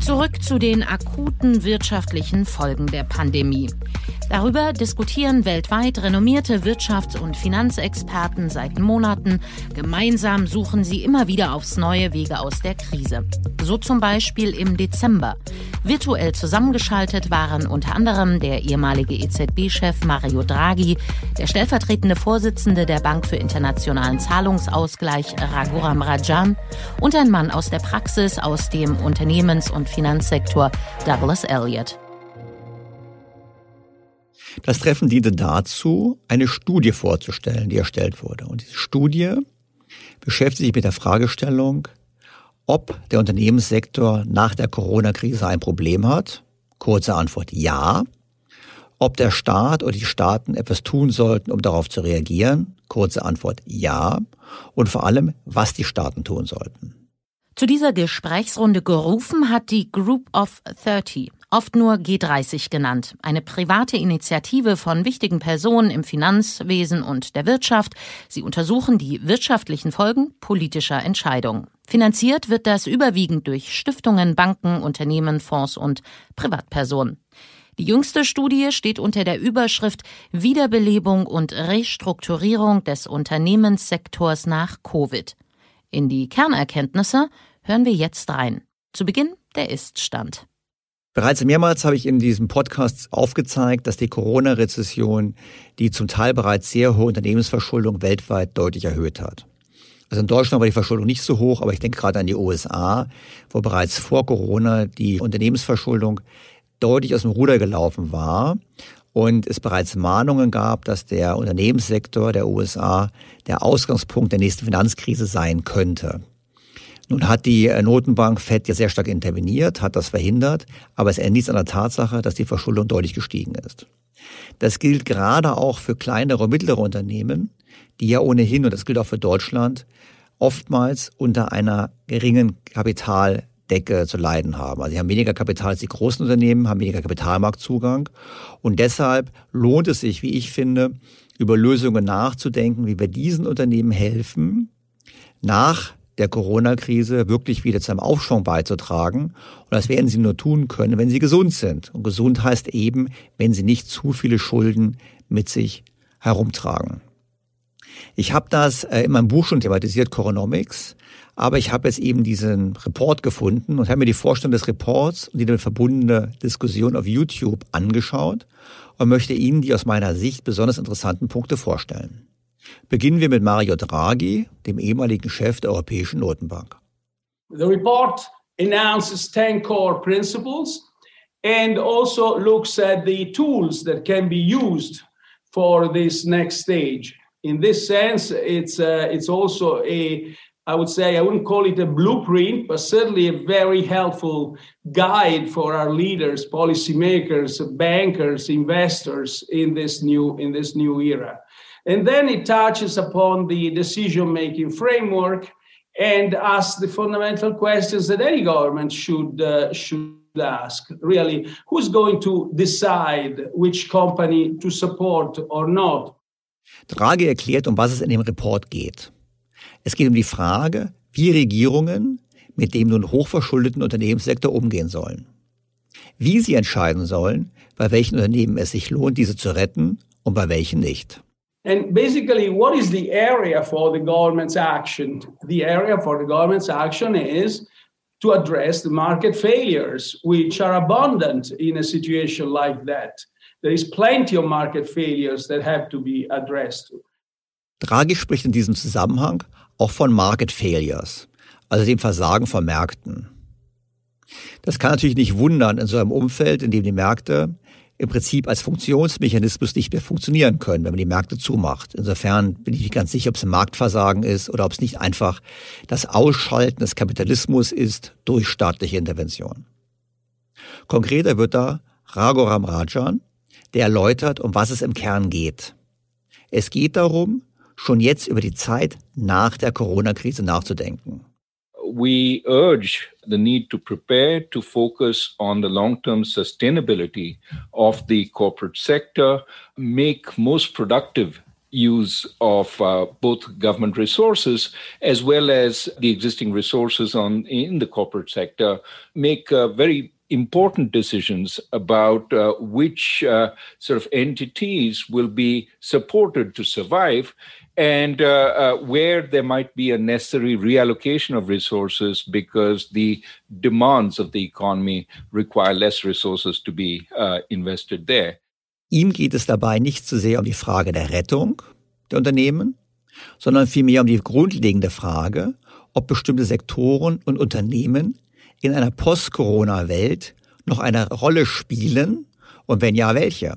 Zurück zu den akuten wirtschaftlichen Folgen der Pandemie. Darüber diskutieren weltweit renommierte Wirtschafts- und Finanzexperten seit Monaten. Gemeinsam suchen sie immer wieder aufs neue Wege aus der Krise. So zum Beispiel im Dezember. Virtuell zusammengeschaltet waren unter anderem der ehemalige EZB-Chef Mario Draghi, der stellvertretende Vorsitzende der Bank für internationalen Zahlungsausgleich Raghuram Rajan und ein Mann aus der Praxis aus dem Unternehmens- und Finanzsektor Douglas Elliott. Das Treffen diente dazu, eine Studie vorzustellen, die erstellt wurde. Und diese Studie beschäftigt sich mit der Fragestellung, ob der Unternehmenssektor nach der Corona-Krise ein Problem hat. Kurze Antwort ja. Ob der Staat oder die Staaten etwas tun sollten, um darauf zu reagieren. Kurze Antwort ja. Und vor allem, was die Staaten tun sollten. Zu dieser Gesprächsrunde gerufen hat die Group of 30 oft nur G30 genannt, eine private Initiative von wichtigen Personen im Finanzwesen und der Wirtschaft. Sie untersuchen die wirtschaftlichen Folgen politischer Entscheidungen. Finanziert wird das überwiegend durch Stiftungen, Banken, Unternehmen, Fonds und Privatpersonen. Die jüngste Studie steht unter der Überschrift Wiederbelebung und Restrukturierung des Unternehmenssektors nach Covid. In die Kernerkenntnisse hören wir jetzt rein. Zu Beginn der Iststand. Bereits mehrmals habe ich in diesem Podcast aufgezeigt, dass die Corona-Rezession die zum Teil bereits sehr hohe Unternehmensverschuldung weltweit deutlich erhöht hat. Also in Deutschland war die Verschuldung nicht so hoch, aber ich denke gerade an die USA, wo bereits vor Corona die Unternehmensverschuldung deutlich aus dem Ruder gelaufen war und es bereits Mahnungen gab, dass der Unternehmenssektor der USA der Ausgangspunkt der nächsten Finanzkrise sein könnte. Nun hat die äh, Notenbank FED ja sehr stark interveniert, hat das verhindert, aber es ändert nichts an der Tatsache, dass die Verschuldung deutlich gestiegen ist. Das gilt gerade auch für kleinere und mittlere Unternehmen, die ja ohnehin, und das gilt auch für Deutschland, oftmals unter einer geringen Kapitaldecke zu leiden haben. Also sie haben weniger Kapital als die großen Unternehmen, haben weniger Kapitalmarktzugang. Und deshalb lohnt es sich, wie ich finde, über Lösungen nachzudenken, wie wir diesen Unternehmen helfen, nach der Corona-Krise wirklich wieder zu Aufschwung beizutragen. Und das werden sie nur tun können, wenn sie gesund sind. Und gesund heißt eben, wenn sie nicht zu viele Schulden mit sich herumtragen. Ich habe das äh, in meinem Buch schon thematisiert, Coronomics, aber ich habe jetzt eben diesen Report gefunden und habe mir die Vorstellung des Reports und die damit verbundene Diskussion auf YouTube angeschaut und möchte Ihnen die aus meiner Sicht besonders interessanten Punkte vorstellen. Beginnen wir mit Mario Draghi, dem ehemaligen Chef der Europäischen Notenbank. The report announces 10 core principles and also looks at the tools that can be used for this next stage. In this sense, it's uh, it's also a I would say I wouldn't call it a blueprint, but certainly a very helpful guide for our leaders, policymakers, bankers, investors in this new in this new era. And then it touches upon the decision-making framework and asks the fundamental questions that any government should uh, should ask. Really, who's going to decide which company to support or not? Draghi erklärt, um was es in dem Report geht. Es geht um die Frage, wie Regierungen mit dem nun hochverschuldeten Unternehmenssektor umgehen sollen. Wie sie entscheiden sollen, bei welchen Unternehmen es sich lohnt, diese zu retten und bei welchen nicht. And basically, what is the area for the government's action? The area for the government's action is to address the market failures, which are abundant in a situation like that. There is plenty of market failures that have to be addressed. Draghi spricht in diesem Zusammenhang auch von Market Failures, also dem Versagen von Märkten. Das kann natürlich nicht wundern in so einem Umfeld, in dem die Märkte im Prinzip als Funktionsmechanismus nicht mehr funktionieren können, wenn man die Märkte zumacht. Insofern bin ich nicht ganz sicher, ob es ein Marktversagen ist oder ob es nicht einfach das Ausschalten des Kapitalismus ist durch staatliche Intervention. Konkreter wird da Raghuram Rajan, der erläutert, um was es im Kern geht. Es geht darum, schon jetzt über die Zeit nach der Corona-Krise nachzudenken. We urge the need to prepare to focus on the long term sustainability of the corporate sector, make most productive use of uh, both government resources as well as the existing resources on in the corporate sector make uh, very important decisions about uh, which uh, sort of entities will be supported to survive and uh, uh, where there might be a necessary reallocation of resources because the demands of the economy require less resources to be uh, invested there. Ihm geht es dabei nicht so sehr um die Frage der Rettung der Unternehmen, sondern vielmehr um die grundlegende Frage, ob bestimmte Sektoren und Unternehmen in einer Post-Corona-Welt noch eine Rolle spielen und wenn ja, welche.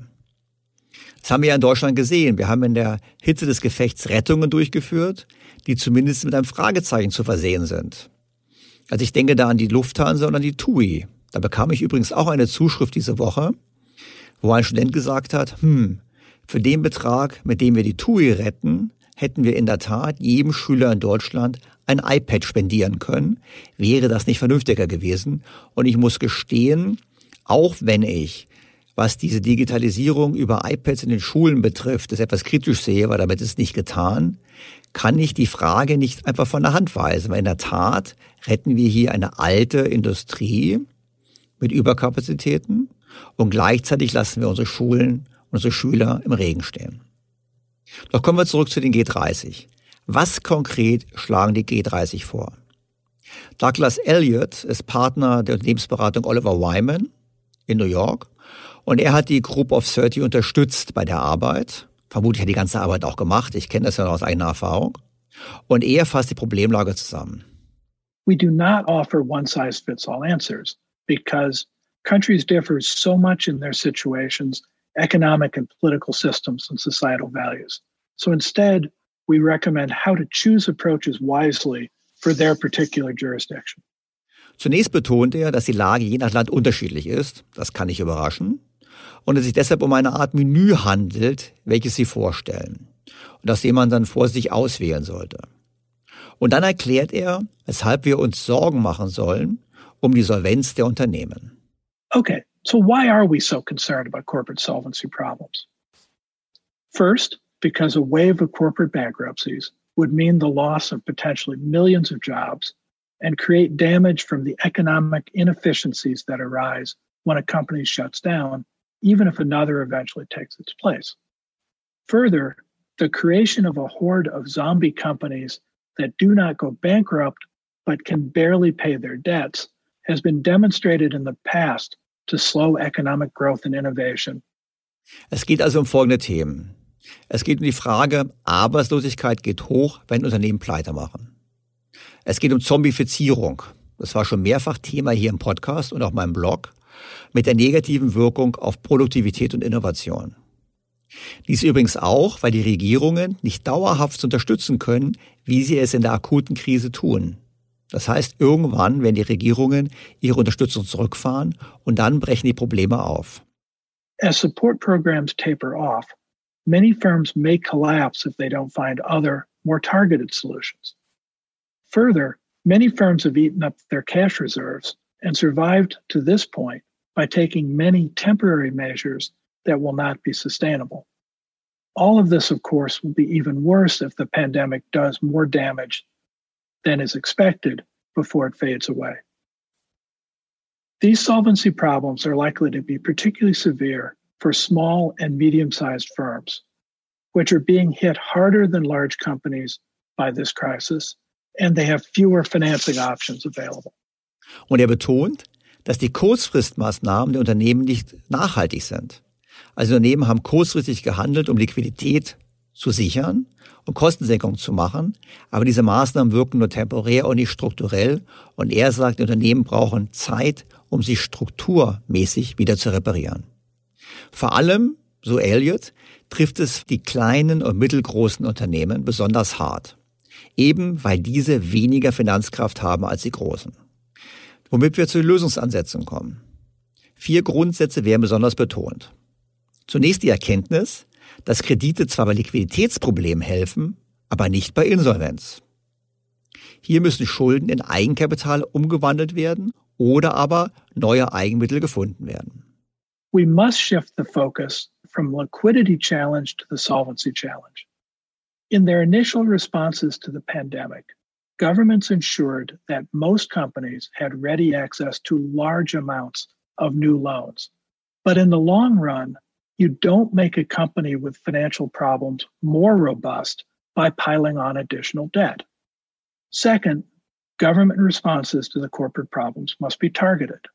Das haben wir ja in Deutschland gesehen. Wir haben in der Hitze des Gefechts Rettungen durchgeführt, die zumindest mit einem Fragezeichen zu versehen sind. Also ich denke da an die Lufthansa und an die TUI. Da bekam ich übrigens auch eine Zuschrift diese Woche, wo ein Student gesagt hat, hm, für den Betrag, mit dem wir die TUI retten, hätten wir in der Tat jedem Schüler in Deutschland ein iPad spendieren können. Wäre das nicht vernünftiger gewesen? Und ich muss gestehen, auch wenn ich was diese Digitalisierung über iPads in den Schulen betrifft, das etwas kritisch sehe, weil damit ist nicht getan, kann ich die Frage nicht einfach von der Hand weisen. Weil in der Tat retten wir hier eine alte Industrie mit Überkapazitäten und gleichzeitig lassen wir unsere Schulen, unsere Schüler im Regen stehen. Doch kommen wir zurück zu den G30. Was konkret schlagen die G30 vor? Douglas Elliott ist Partner der Unternehmensberatung Oliver Wyman in New York und er hat die Group of 30 unterstützt bei der Arbeit. Vermutlich hat die ganze Arbeit auch gemacht. Ich kenne das ja aus eigener Erfahrung. Und er fasst die Problemlage zusammen. We do not offer one size fits all answers because countries differ so much in their situations, economic and political systems and societal values. So instead, we recommend how to choose approaches wisely for their particular jurisdiction. Zunächst betont er, dass die Lage je nach Land unterschiedlich ist. Das kann nicht überraschen und es sich deshalb um eine Art Menü handelt, welches sie vorstellen und dem man dann vor sich auswählen sollte. Und dann erklärt er, weshalb wir uns Sorgen machen sollen um die Solvenz der Unternehmen. Okay, so why are we so concerned about corporate solvency problems? First, because a wave of corporate bankruptcies would mean the loss of potentially millions of jobs and create damage from the economic inefficiencies that arise when a company shuts down even if another eventually takes its place. Further, the creation of a horde of zombie companies that do not go bankrupt but can barely pay their debts has been demonstrated in the past to slow economic growth and innovation. Es geht also um folgende Themen. Es geht um die Frage, Arbeitslosigkeit geht hoch, wenn Unternehmen pleite machen. Es geht um Zombifizierung. Das war schon mehrfach Thema hier im Podcast und auch meinem Blog mit der negativen Wirkung auf Produktivität und Innovation. Dies übrigens auch, weil die Regierungen nicht dauerhaft unterstützen können, wie sie es in der akuten Krise tun. Das heißt, irgendwann werden die Regierungen ihre Unterstützung zurückfahren und dann brechen die Probleme auf. As support programs taper off, many firms may collapse if they don't find other, more targeted solutions. Further, many firms have eaten up their cash reserves and survived to this point by taking many temporary measures that will not be sustainable. All of this, of course, will be even worse if the pandemic does more damage than is expected before it fades away. These solvency problems are likely to be particularly severe for small and medium sized firms, which are being hit harder than large companies by this crisis, and they have fewer financing options available. Und er betont, dass die Kurzfristmaßnahmen der Unternehmen nicht nachhaltig sind. Also Unternehmen haben kurzfristig gehandelt, um Liquidität zu sichern und Kostensenkung zu machen, aber diese Maßnahmen wirken nur temporär und nicht strukturell. Und er sagt, die Unternehmen brauchen Zeit, um sich strukturmäßig wieder zu reparieren. Vor allem, so Elliot, trifft es die kleinen und mittelgroßen Unternehmen besonders hart. Eben weil diese weniger Finanzkraft haben als die großen. Womit wir zu Lösungsansätzen kommen. Vier Grundsätze werden besonders betont. Zunächst die Erkenntnis, dass Kredite zwar bei Liquiditätsproblemen helfen, aber nicht bei Insolvenz. Hier müssen Schulden in Eigenkapital umgewandelt werden oder aber neue Eigenmittel gefunden werden. We must shift the focus from liquidity challenge to the solvency challenge. In their initial responses to the pandemic, governments ensured that most companies had ready access to large amounts of new loans. But in the long run, you don't make a company with financial problems more robust by piling on additional debt. Second, government responses to the corporate problems must be targeted.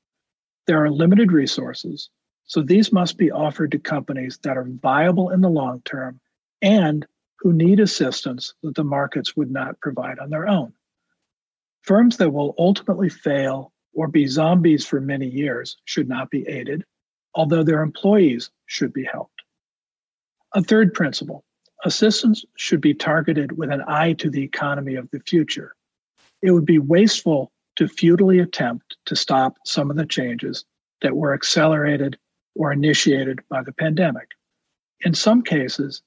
There are limited resources, so these must be offered to companies that are viable in the long term and who need assistance that the markets would not provide on their own. Firms that will ultimately fail or be zombies for many years should not be aided, although their employees should be helped. A third principle assistance should be targeted with an eye to the economy of the future. It would be wasteful to futilely attempt to stop some of the changes that were accelerated or initiated by the pandemic. In some cases,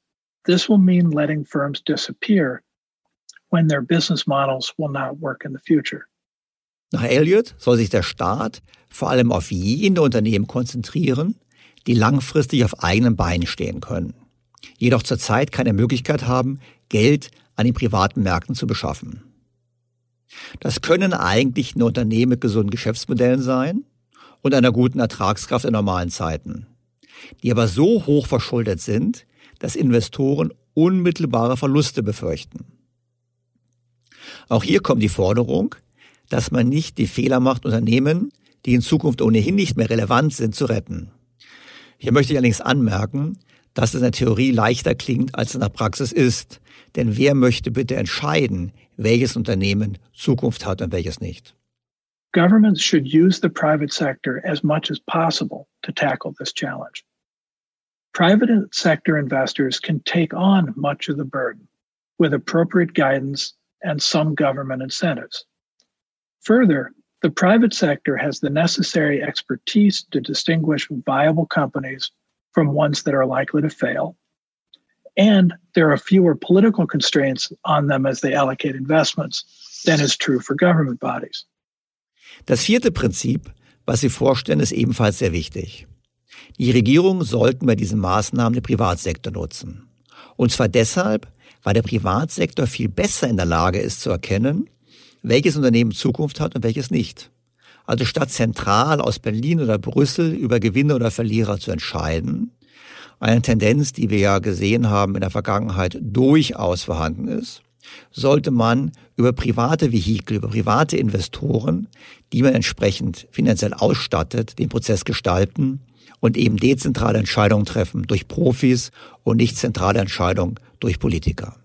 this will mean letting firms disappear when their business models will not work in the future. Nach Elliott soll sich der Staat vor allem auf jene Unternehmen konzentrieren, die langfristig auf eigenen Beinen stehen können, jedoch zurzeit keine Möglichkeit haben, Geld an den privaten Märkten zu beschaffen. Das können eigentlich nur Unternehmen mit gesunden Geschäftsmodellen sein und einer guten Ertragskraft in normalen Zeiten, die aber so hoch verschuldet sind, dass Investoren unmittelbare Verluste befürchten. Auch hier kommt die Forderung, dass man nicht die Fehler macht, Unternehmen, die in Zukunft ohnehin nicht mehr relevant sind, zu retten. Hier möchte ich allerdings anmerken, dass es in der Theorie leichter klingt, als es in der Praxis ist. Denn wer möchte bitte entscheiden, welches Unternehmen Zukunft hat und welches nicht? Governments should use the private sector as much as possible to tackle this challenge. Private sector investors can take on much of the burden with appropriate guidance and some government incentives. Further, the private sector has the necessary expertise to distinguish viable companies from ones that are likely to fail. And there are fewer political constraints on them as they allocate investments than is true for government bodies. Das vierte Prinzip, was Sie vorstellen, ist ebenfalls sehr wichtig. Die Regierungen sollten bei diesen Maßnahmen den Privatsektor nutzen. Und zwar deshalb, weil der Privatsektor viel besser in der Lage ist zu erkennen, welches Unternehmen Zukunft hat und welches nicht. Also statt zentral aus Berlin oder Brüssel über Gewinner oder Verlierer zu entscheiden, eine Tendenz, die wir ja gesehen haben in der Vergangenheit durchaus vorhanden ist, sollte man über private Vehikel, über private Investoren, die man entsprechend finanziell ausstattet, den Prozess gestalten und eben dezentrale Entscheidungen treffen durch Profis und nicht zentrale Entscheidungen durch Politiker.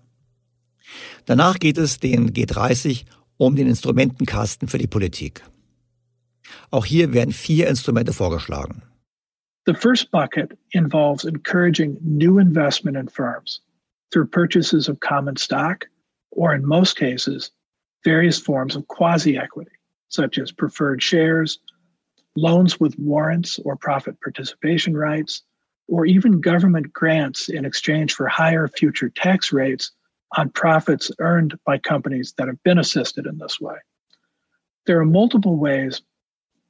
Danach geht es den G30 um den Instrumentenkasten für die Politik. Auch hier werden vier Instrumente vorgeschlagen. The first bucket involves encouraging new investment in firms through purchases of common stock or in most cases various forms of quasi-equity such as preferred shares, loans with warrants or profit participation rights, or even government grants in exchange for higher future tax rates on profits earned by companies that have been assisted in this way. There are multiple ways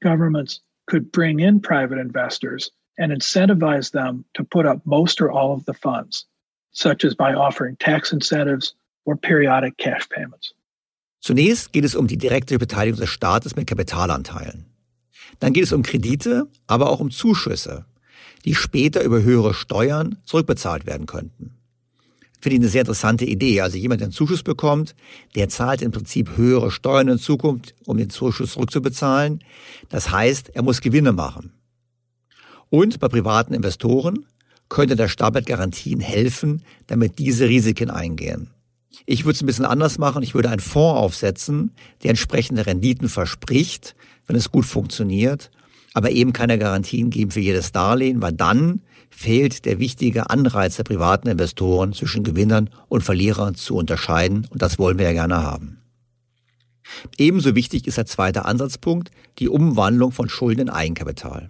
governments could bring in private investors and incentivize them to put up most or all of the funds, such as by offering tax incentives or periodic cash payments. Zunächst geht es um die direkte Beteiligung des Staates mit Kapitalanteilen. Dann geht es um Kredite, aber auch um Zuschüsse, die später über höhere Steuern zurückbezahlt werden könnten. Finde ich eine sehr interessante Idee. Also jemand, der einen Zuschuss bekommt, der zahlt im Prinzip höhere Steuern in Zukunft, um den Zuschuss zurückzubezahlen. Das heißt, er muss Gewinne machen. Und bei privaten Investoren könnte der Staat Garantien helfen, damit diese Risiken eingehen. Ich würde es ein bisschen anders machen. Ich würde einen Fonds aufsetzen, der entsprechende Renditen verspricht, wenn es gut funktioniert, aber eben keine Garantien geben für jedes Darlehen, weil dann fehlt der wichtige Anreiz der privaten Investoren zwischen Gewinnern und Verlierern zu unterscheiden und das wollen wir ja gerne haben. Ebenso wichtig ist der zweite Ansatzpunkt, die Umwandlung von Schulden in Eigenkapital.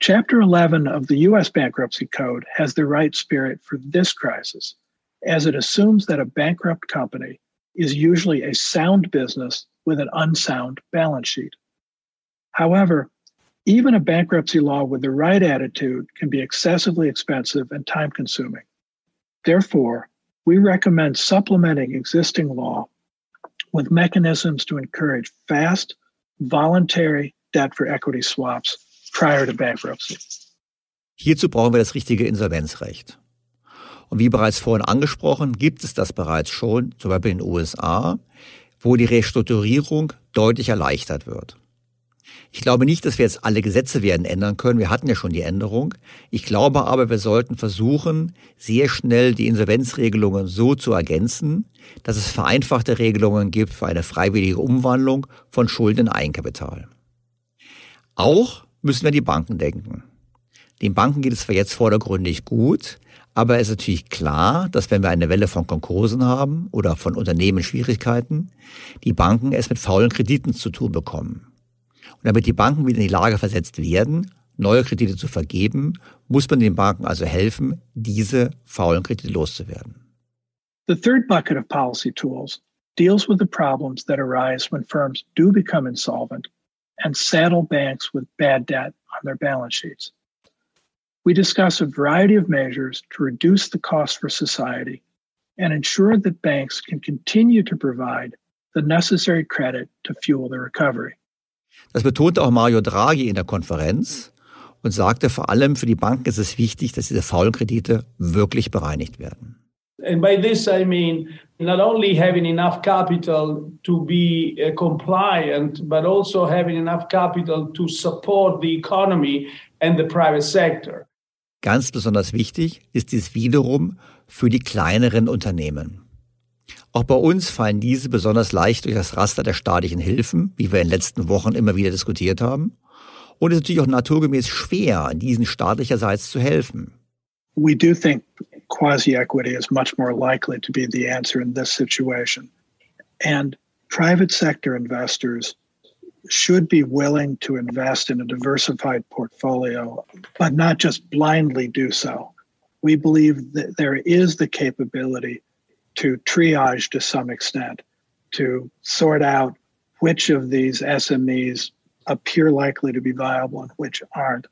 Chapter 11 of the US Bankruptcy Code has the right spirit for this crisis, as it assumes that a bankrupt company is usually a sound business with an unsound balance sheet. However, even a bankruptcy law with the right attitude can be excessively expensive and time consuming. Therefore, we recommend supplementing existing law with mechanisms to encourage fast, voluntary debt for equity swaps prior to bankruptcy. Hierzu brauchen wir das richtige Insolvenzrecht. Und wie bereits vorhin angesprochen, gibt es das bereits schon, zum Beispiel in den USA, wo die Restrukturierung deutlich erleichtert wird. Ich glaube nicht, dass wir jetzt alle Gesetze werden ändern können. Wir hatten ja schon die Änderung. Ich glaube aber, wir sollten versuchen, sehr schnell die Insolvenzregelungen so zu ergänzen, dass es vereinfachte Regelungen gibt für eine freiwillige Umwandlung von Schulden in Eigenkapital. Auch müssen wir die Banken denken. Den Banken geht es zwar jetzt vordergründig gut, aber es ist natürlich klar, dass wenn wir eine Welle von Konkursen haben oder von Unternehmen Schwierigkeiten, die Banken es mit faulen Krediten zu tun bekommen. Und damit die Banken wieder in die Lage versetzt werden, neue Kredite zu vergeben, muss man den Banken also helfen, diese faulen Kredite loszuwerden. The third bucket of policy tools deals with the problems that arise when firms do become insolvent and saddle banks with bad debt on their balance sheets. We discuss a variety of measures to reduce the cost for society and ensure that banks can continue to provide the necessary credit to fuel the recovery. Das betonte auch Mario Draghi in der Konferenz und sagte, vor allem für die Banken ist es wichtig, dass diese faulen Kredite wirklich bereinigt werden. And by this I mean not only having enough capital to be uh, compliant, but also having enough capital to support the economy and the private sector. Ganz besonders wichtig ist dies wiederum für die kleineren Unternehmen. Auch bei uns fallen diese besonders leicht durch das Raster der staatlichen Hilfen, wie wir in den letzten Wochen immer wieder diskutiert haben. Und es ist natürlich auch naturgemäß schwer, diesen staatlicherseits zu helfen. We do think quasi-equity is much more likely to be the answer in this situation. And private sector investors should be willing to invest in a diversified portfolio, but not just blindly do so. We believe that there is the capability to triage to some extent, to sort out which of these SMEs appear likely to be viable and which aren't.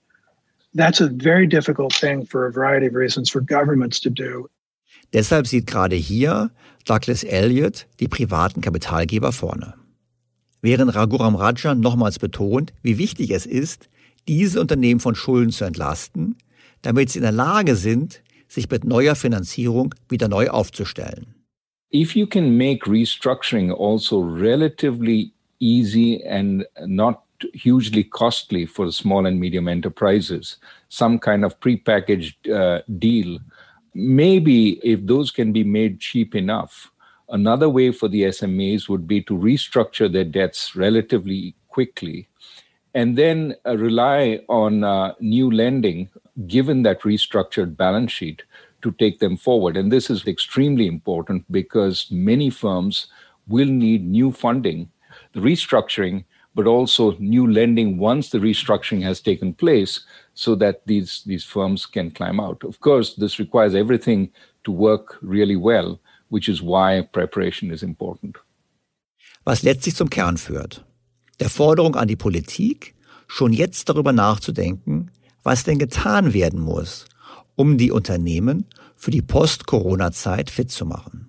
That's a very difficult thing for a variety of reasons for governments to do. Deshalb sieht gerade hier Douglas Elliott die privaten Kapitalgeber vorne. Während Raghuram Rajan nochmals betont, wie wichtig es ist, diese Unternehmen von Schulden zu entlasten, damit sie in der Lage sind, sich mit neuer Finanzierung wieder neu aufzustellen. If you can make restructuring also relatively easy and not hugely costly for small and medium enterprises. Some kind of prepackaged uh, deal. Maybe if those can be made cheap enough, another way for the SMEs would be to restructure their debts relatively quickly and then uh, rely on uh, new lending given that restructured balance sheet to take them forward. And this is extremely important because many firms will need new funding, the restructuring, but also new lending once the restructuring has taken place so that these, these firms can climb out. Of course, this requires everything to work really well, which is why preparation is important. Was letztlich zum Kern führt. Der Forderung an die Politik, schon jetzt darüber nachzudenken, was denn getan werden muss, um die Unternehmen für die Post-Corona-Zeit fit zu machen.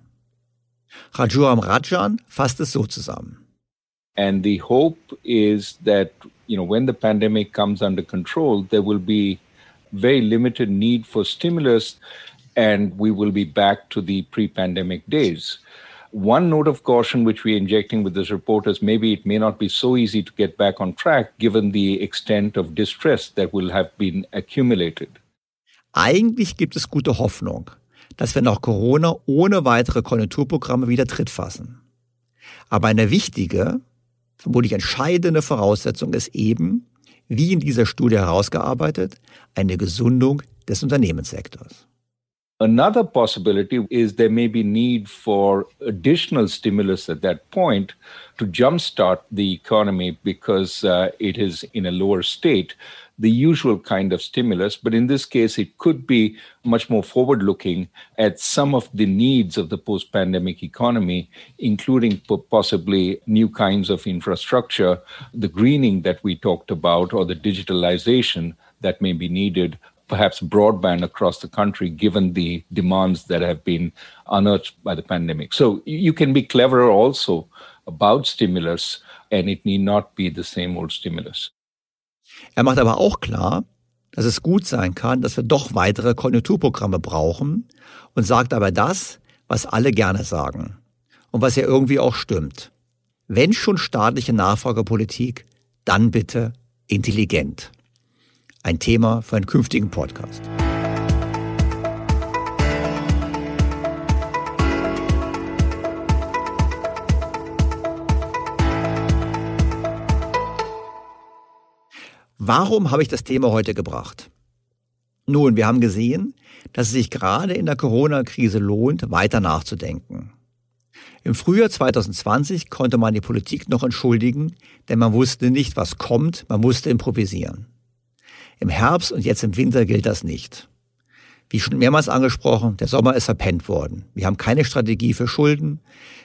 Rajuram Rajan fasst es so zusammen. And the hope is that, you know, when the pandemic comes under control, there will be very limited need for stimulus and we will be back to the pre-pandemic days. One note of caution which we're injecting with this report is maybe it may not be so easy to get back on track given the extent of distress that will have been accumulated. Eigentlich gibt es gute Hoffnung, dass wir nach Corona ohne weitere Konjunkturprogramme wieder Tritt fassen. Aber eine wichtige, vermutlich entscheidende Voraussetzung ist eben, wie in dieser Studie herausgearbeitet, eine Gesundung des Unternehmenssektors. Another possibility is there may be need for additional stimulus at that point to jumpstart the economy because uh, it is in a lower state, the usual kind of stimulus. But in this case, it could be much more forward looking at some of the needs of the post pandemic economy, including possibly new kinds of infrastructure, the greening that we talked about, or the digitalization that may be needed perhaps broadband across the country, given the demands that have been unearthed by the pandemic. So you can be cleverer also about stimulus, and it need not be the same old stimulus. Er macht aber auch klar, dass es gut sein kann, dass wir doch weitere Konjunkturprogramme brauchen und sagt aber das, was alle gerne sagen und was ja irgendwie auch stimmt. Wenn schon staatliche Nachfragepolitik, dann bitte intelligent. Ein Thema für einen künftigen Podcast. Warum habe ich das Thema heute gebracht? Nun, wir haben gesehen, dass es sich gerade in der Corona-Krise lohnt, weiter nachzudenken. Im Frühjahr 2020 konnte man die Politik noch entschuldigen, denn man wusste nicht, was kommt, man musste improvisieren. Im Herbst und jetzt im Winter gilt das nicht. Wie schon mehrmals angesprochen, der Sommer ist verpennt worden. Wir haben keine Strategie für Schulden.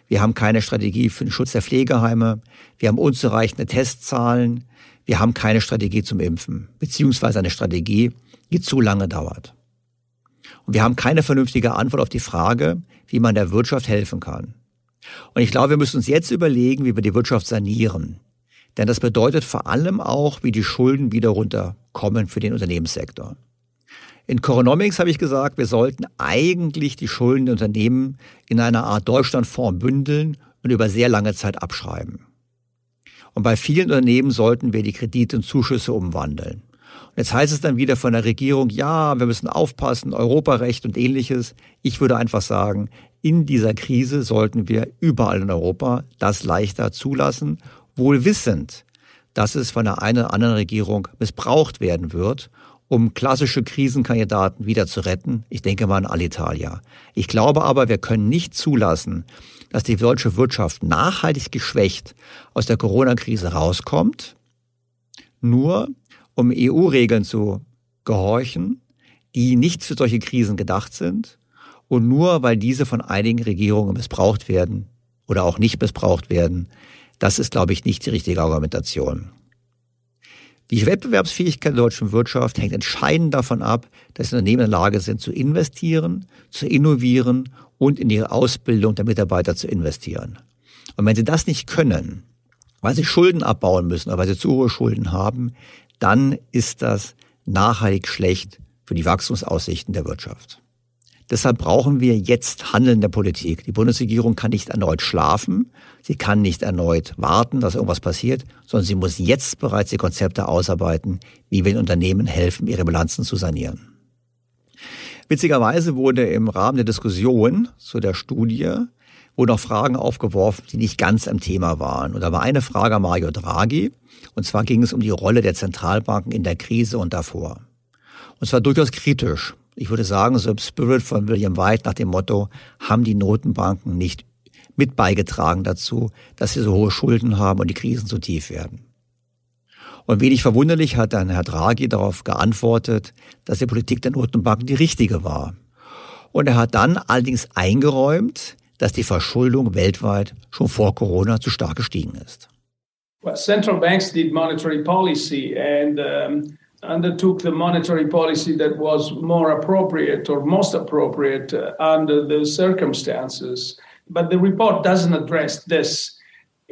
Wir haben keine Strategie für den Schutz der Pflegeheime. Wir haben unzureichende Testzahlen. Wir haben keine Strategie zum Impfen, beziehungsweise eine Strategie, die zu lange dauert. Und wir haben keine vernünftige Antwort auf die Frage, wie man der Wirtschaft helfen kann. Und ich glaube, wir müssen uns jetzt überlegen, wie wir die Wirtschaft sanieren. Denn das bedeutet vor allem auch, wie die Schulden wieder runterkommen für den Unternehmenssektor. In Coronomics habe ich gesagt, wir sollten eigentlich die Schulden der Unternehmen in einer Art Deutschlandfonds bündeln und über sehr lange Zeit abschreiben. Und bei vielen Unternehmen sollten wir die Kredite und Zuschüsse umwandeln. Und jetzt heißt es dann wieder von der Regierung, ja, wir müssen aufpassen, Europarecht und ähnliches. Ich würde einfach sagen, in dieser Krise sollten wir überall in Europa das leichter zulassen wohl wissend, dass es von der einen oder anderen Regierung missbraucht werden wird, um klassische Krisenkandidaten wieder zu retten. Ich denke mal an Alitalia. Ich glaube aber, wir können nicht zulassen, dass die deutsche Wirtschaft nachhaltig geschwächt aus der Corona-Krise rauskommt, nur um EU-Regeln zu gehorchen, die nicht für solche Krisen gedacht sind und nur weil diese von einigen Regierungen missbraucht werden oder auch nicht missbraucht werden, das ist, glaube ich, nicht die richtige Argumentation. Die Wettbewerbsfähigkeit der deutschen Wirtschaft hängt entscheidend davon ab, dass Unternehmen in der Lage sind, zu investieren, zu innovieren und in ihre Ausbildung der Mitarbeiter zu investieren. Und wenn sie das nicht können, weil sie Schulden abbauen müssen oder weil sie zu hohe Schulden haben, dann ist das nachhaltig schlecht für die Wachstumsaussichten der Wirtschaft. Deshalb brauchen wir jetzt handelnde Politik. Die Bundesregierung kann nicht erneut schlafen, sie kann nicht erneut warten, dass irgendwas passiert, sondern sie muss jetzt bereits die Konzepte ausarbeiten, wie wir den Unternehmen helfen, ihre Bilanzen zu sanieren. Witzigerweise wurde im Rahmen der Diskussion zu der Studie wurden auch Fragen aufgeworfen, die nicht ganz am Thema waren. Und da war eine Frage an Mario Draghi, und zwar ging es um die Rolle der Zentralbanken in der Krise und davor. Und zwar durchaus kritisch. Ich würde sagen, so im Spirit von William White nach dem Motto, haben die Notenbanken nicht mit beigetragen dazu, dass sie so hohe Schulden haben und die Krisen so tief werden. Und wenig verwunderlich hat dann Herr Draghi darauf geantwortet, dass die Politik der Notenbanken die richtige war. Und er hat dann allerdings eingeräumt, dass die Verschuldung weltweit schon vor Corona zu stark gestiegen ist. Well, central banks did monetary policy and um undertook the monetary policy that was more appropriate or most appropriate uh, under the circumstances. But the report doesn't address this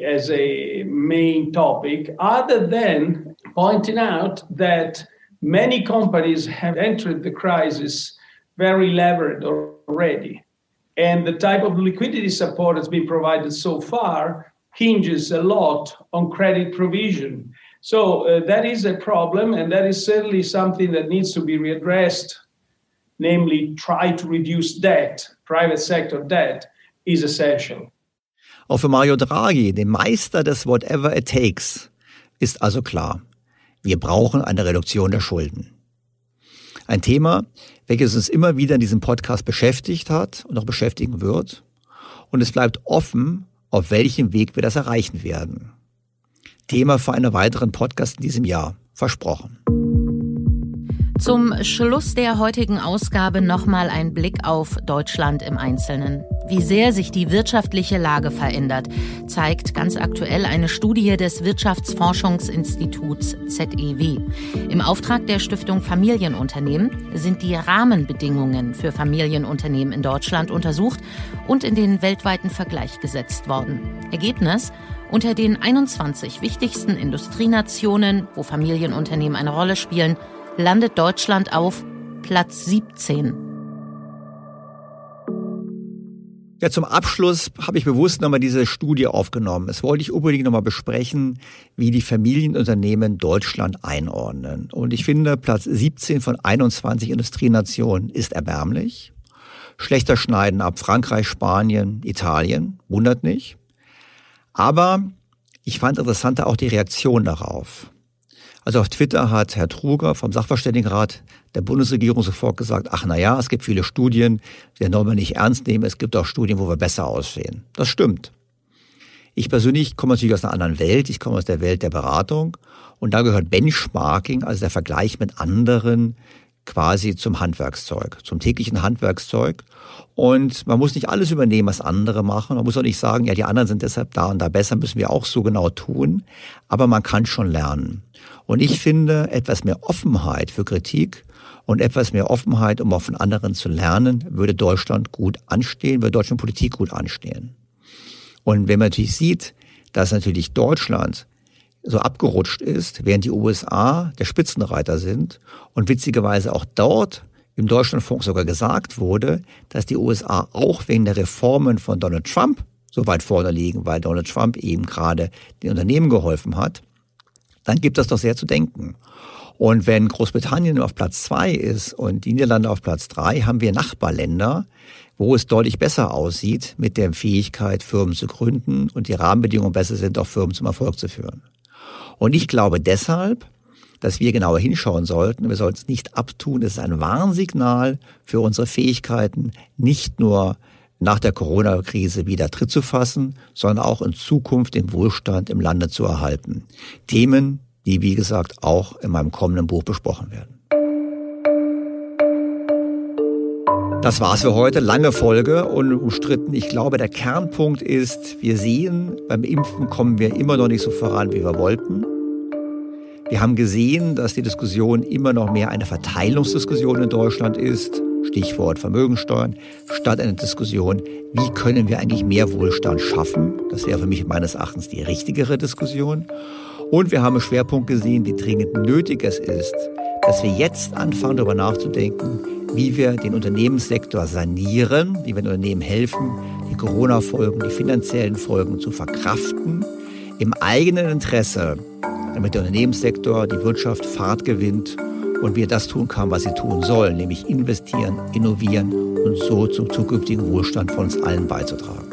as a main topic, other than pointing out that many companies have entered the crisis very levered already. And the type of liquidity support that's been provided so far hinges a lot on credit provision. So uh, that is a problem, and that is certainly something that needs to be readdressed. Namely, try to reduce debt, private sector debt, is essential. Auch für Mario Draghi, den Meister des Whatever It Takes, ist also klar, wir brauchen eine Reduktion der Schulden. Ein Thema, welches uns immer wieder in diesem Podcast beschäftigt hat und auch beschäftigen wird. Und es bleibt offen, auf welchem Weg wir das erreichen werden. Thema für einen weiteren Podcast in diesem Jahr. Versprochen. Zum Schluss der heutigen Ausgabe nochmal ein Blick auf Deutschland im Einzelnen. Wie sehr sich die wirtschaftliche Lage verändert, zeigt ganz aktuell eine Studie des Wirtschaftsforschungsinstituts ZEW. Im Auftrag der Stiftung Familienunternehmen sind die Rahmenbedingungen für Familienunternehmen in Deutschland untersucht und in den weltweiten Vergleich gesetzt worden. Ergebnis? Unter den 21 wichtigsten Industrienationen, wo Familienunternehmen eine Rolle spielen, landet Deutschland auf Platz 17. Ja, zum Abschluss habe ich bewusst nochmal diese Studie aufgenommen. Es wollte ich unbedingt nochmal besprechen, wie die Familienunternehmen Deutschland einordnen. Und ich finde, Platz 17 von 21 Industrienationen ist erbärmlich. Schlechter schneiden ab Frankreich, Spanien, Italien. Wundert nicht. Aber ich fand interessanter auch die Reaktion darauf. Also auf Twitter hat Herr Truger vom Sachverständigenrat der Bundesregierung sofort gesagt, ach na ja, es gibt viele Studien, die wir nicht ernst nehmen, es gibt auch Studien, wo wir besser aussehen. Das stimmt. Ich persönlich komme natürlich aus einer anderen Welt, ich komme aus der Welt der Beratung und da gehört Benchmarking, also der Vergleich mit anderen, quasi zum Handwerkszeug, zum täglichen Handwerkszeug. Und man muss nicht alles übernehmen, was andere machen. Man muss auch nicht sagen, ja, die anderen sind deshalb da und da besser, müssen wir auch so genau tun. Aber man kann schon lernen. Und ich finde, etwas mehr Offenheit für Kritik und etwas mehr Offenheit, um auch von anderen zu lernen, würde Deutschland gut anstehen, würde deutsche Politik gut anstehen. Und wenn man natürlich sieht, dass natürlich Deutschland so abgerutscht ist, während die USA der Spitzenreiter sind und witzigerweise auch dort im Deutschlandfunk sogar gesagt wurde, dass die USA auch wegen der Reformen von Donald Trump so weit vorne liegen, weil Donald Trump eben gerade den Unternehmen geholfen hat, dann gibt das doch sehr zu denken. Und wenn Großbritannien auf Platz zwei ist und die Niederlande auf Platz drei, haben wir Nachbarländer, wo es deutlich besser aussieht mit der Fähigkeit, Firmen zu gründen und die Rahmenbedingungen besser sind, auch Firmen zum Erfolg zu führen. Und ich glaube deshalb, dass wir genauer hinschauen sollten. Wir sollten es nicht abtun. Es ist ein Warnsignal für unsere Fähigkeiten, nicht nur nach der Corona-Krise wieder Tritt zu fassen, sondern auch in Zukunft den Wohlstand im Lande zu erhalten. Themen, die, wie gesagt, auch in meinem kommenden Buch besprochen werden. Das war's für heute. Lange Folge und umstritten. Ich glaube, der Kernpunkt ist, wir sehen, beim Impfen kommen wir immer noch nicht so voran, wie wir wollten. Wir haben gesehen, dass die Diskussion immer noch mehr eine Verteilungsdiskussion in Deutschland ist. Stichwort Vermögensteuern, statt eine Diskussion, wie können wir eigentlich mehr Wohlstand schaffen. Das wäre für mich meines Erachtens die richtigere Diskussion. Und wir haben einen Schwerpunkt gesehen, wie dringend nötig es ist, dass wir jetzt anfangen, darüber nachzudenken, wie wir den Unternehmenssektor sanieren, wie wir den Unternehmen helfen, die Corona-Folgen, die finanziellen Folgen zu verkraften, im eigenen Interesse, damit der Unternehmenssektor, die Wirtschaft Fahrt gewinnt und wir das tun können, was sie tun sollen, nämlich investieren, innovieren und so zum zukünftigen Wohlstand von uns allen beizutragen.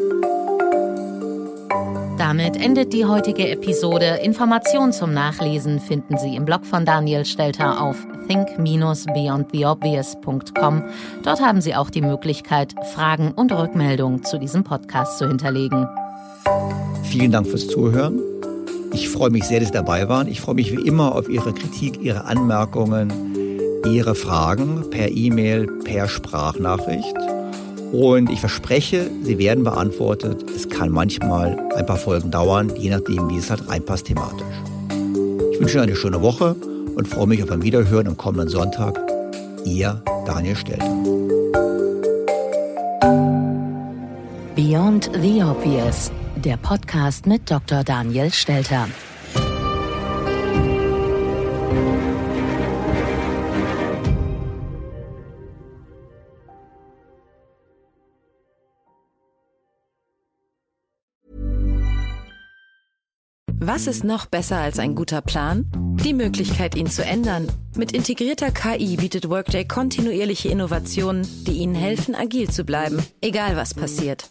Damit endet die heutige Episode. Informationen zum Nachlesen finden Sie im Blog von Daniel Stelter auf think-beyondtheobvious.com. Dort haben Sie auch die Möglichkeit, Fragen und Rückmeldungen zu diesem Podcast zu hinterlegen. Vielen Dank fürs Zuhören. Ich freue mich sehr, dass Sie dabei waren. Ich freue mich wie immer auf Ihre Kritik, Ihre Anmerkungen, Ihre Fragen per E-Mail, per Sprachnachricht. Und ich verspreche, sie werden beantwortet. Es kann manchmal ein paar Folgen dauern, je nachdem, wie es halt reinpasst thematisch. Ich wünsche Ihnen eine schöne Woche und freue mich auf ein Wiederhören am kommenden Sonntag. Ihr Daniel Stelter. Beyond the Obvious, der Podcast mit Dr. Daniel Stelter. Was ist noch besser als ein guter Plan? Die Möglichkeit, ihn zu ändern. Mit integrierter KI bietet Workday kontinuierliche Innovationen, die Ihnen helfen, agil zu bleiben, egal was passiert.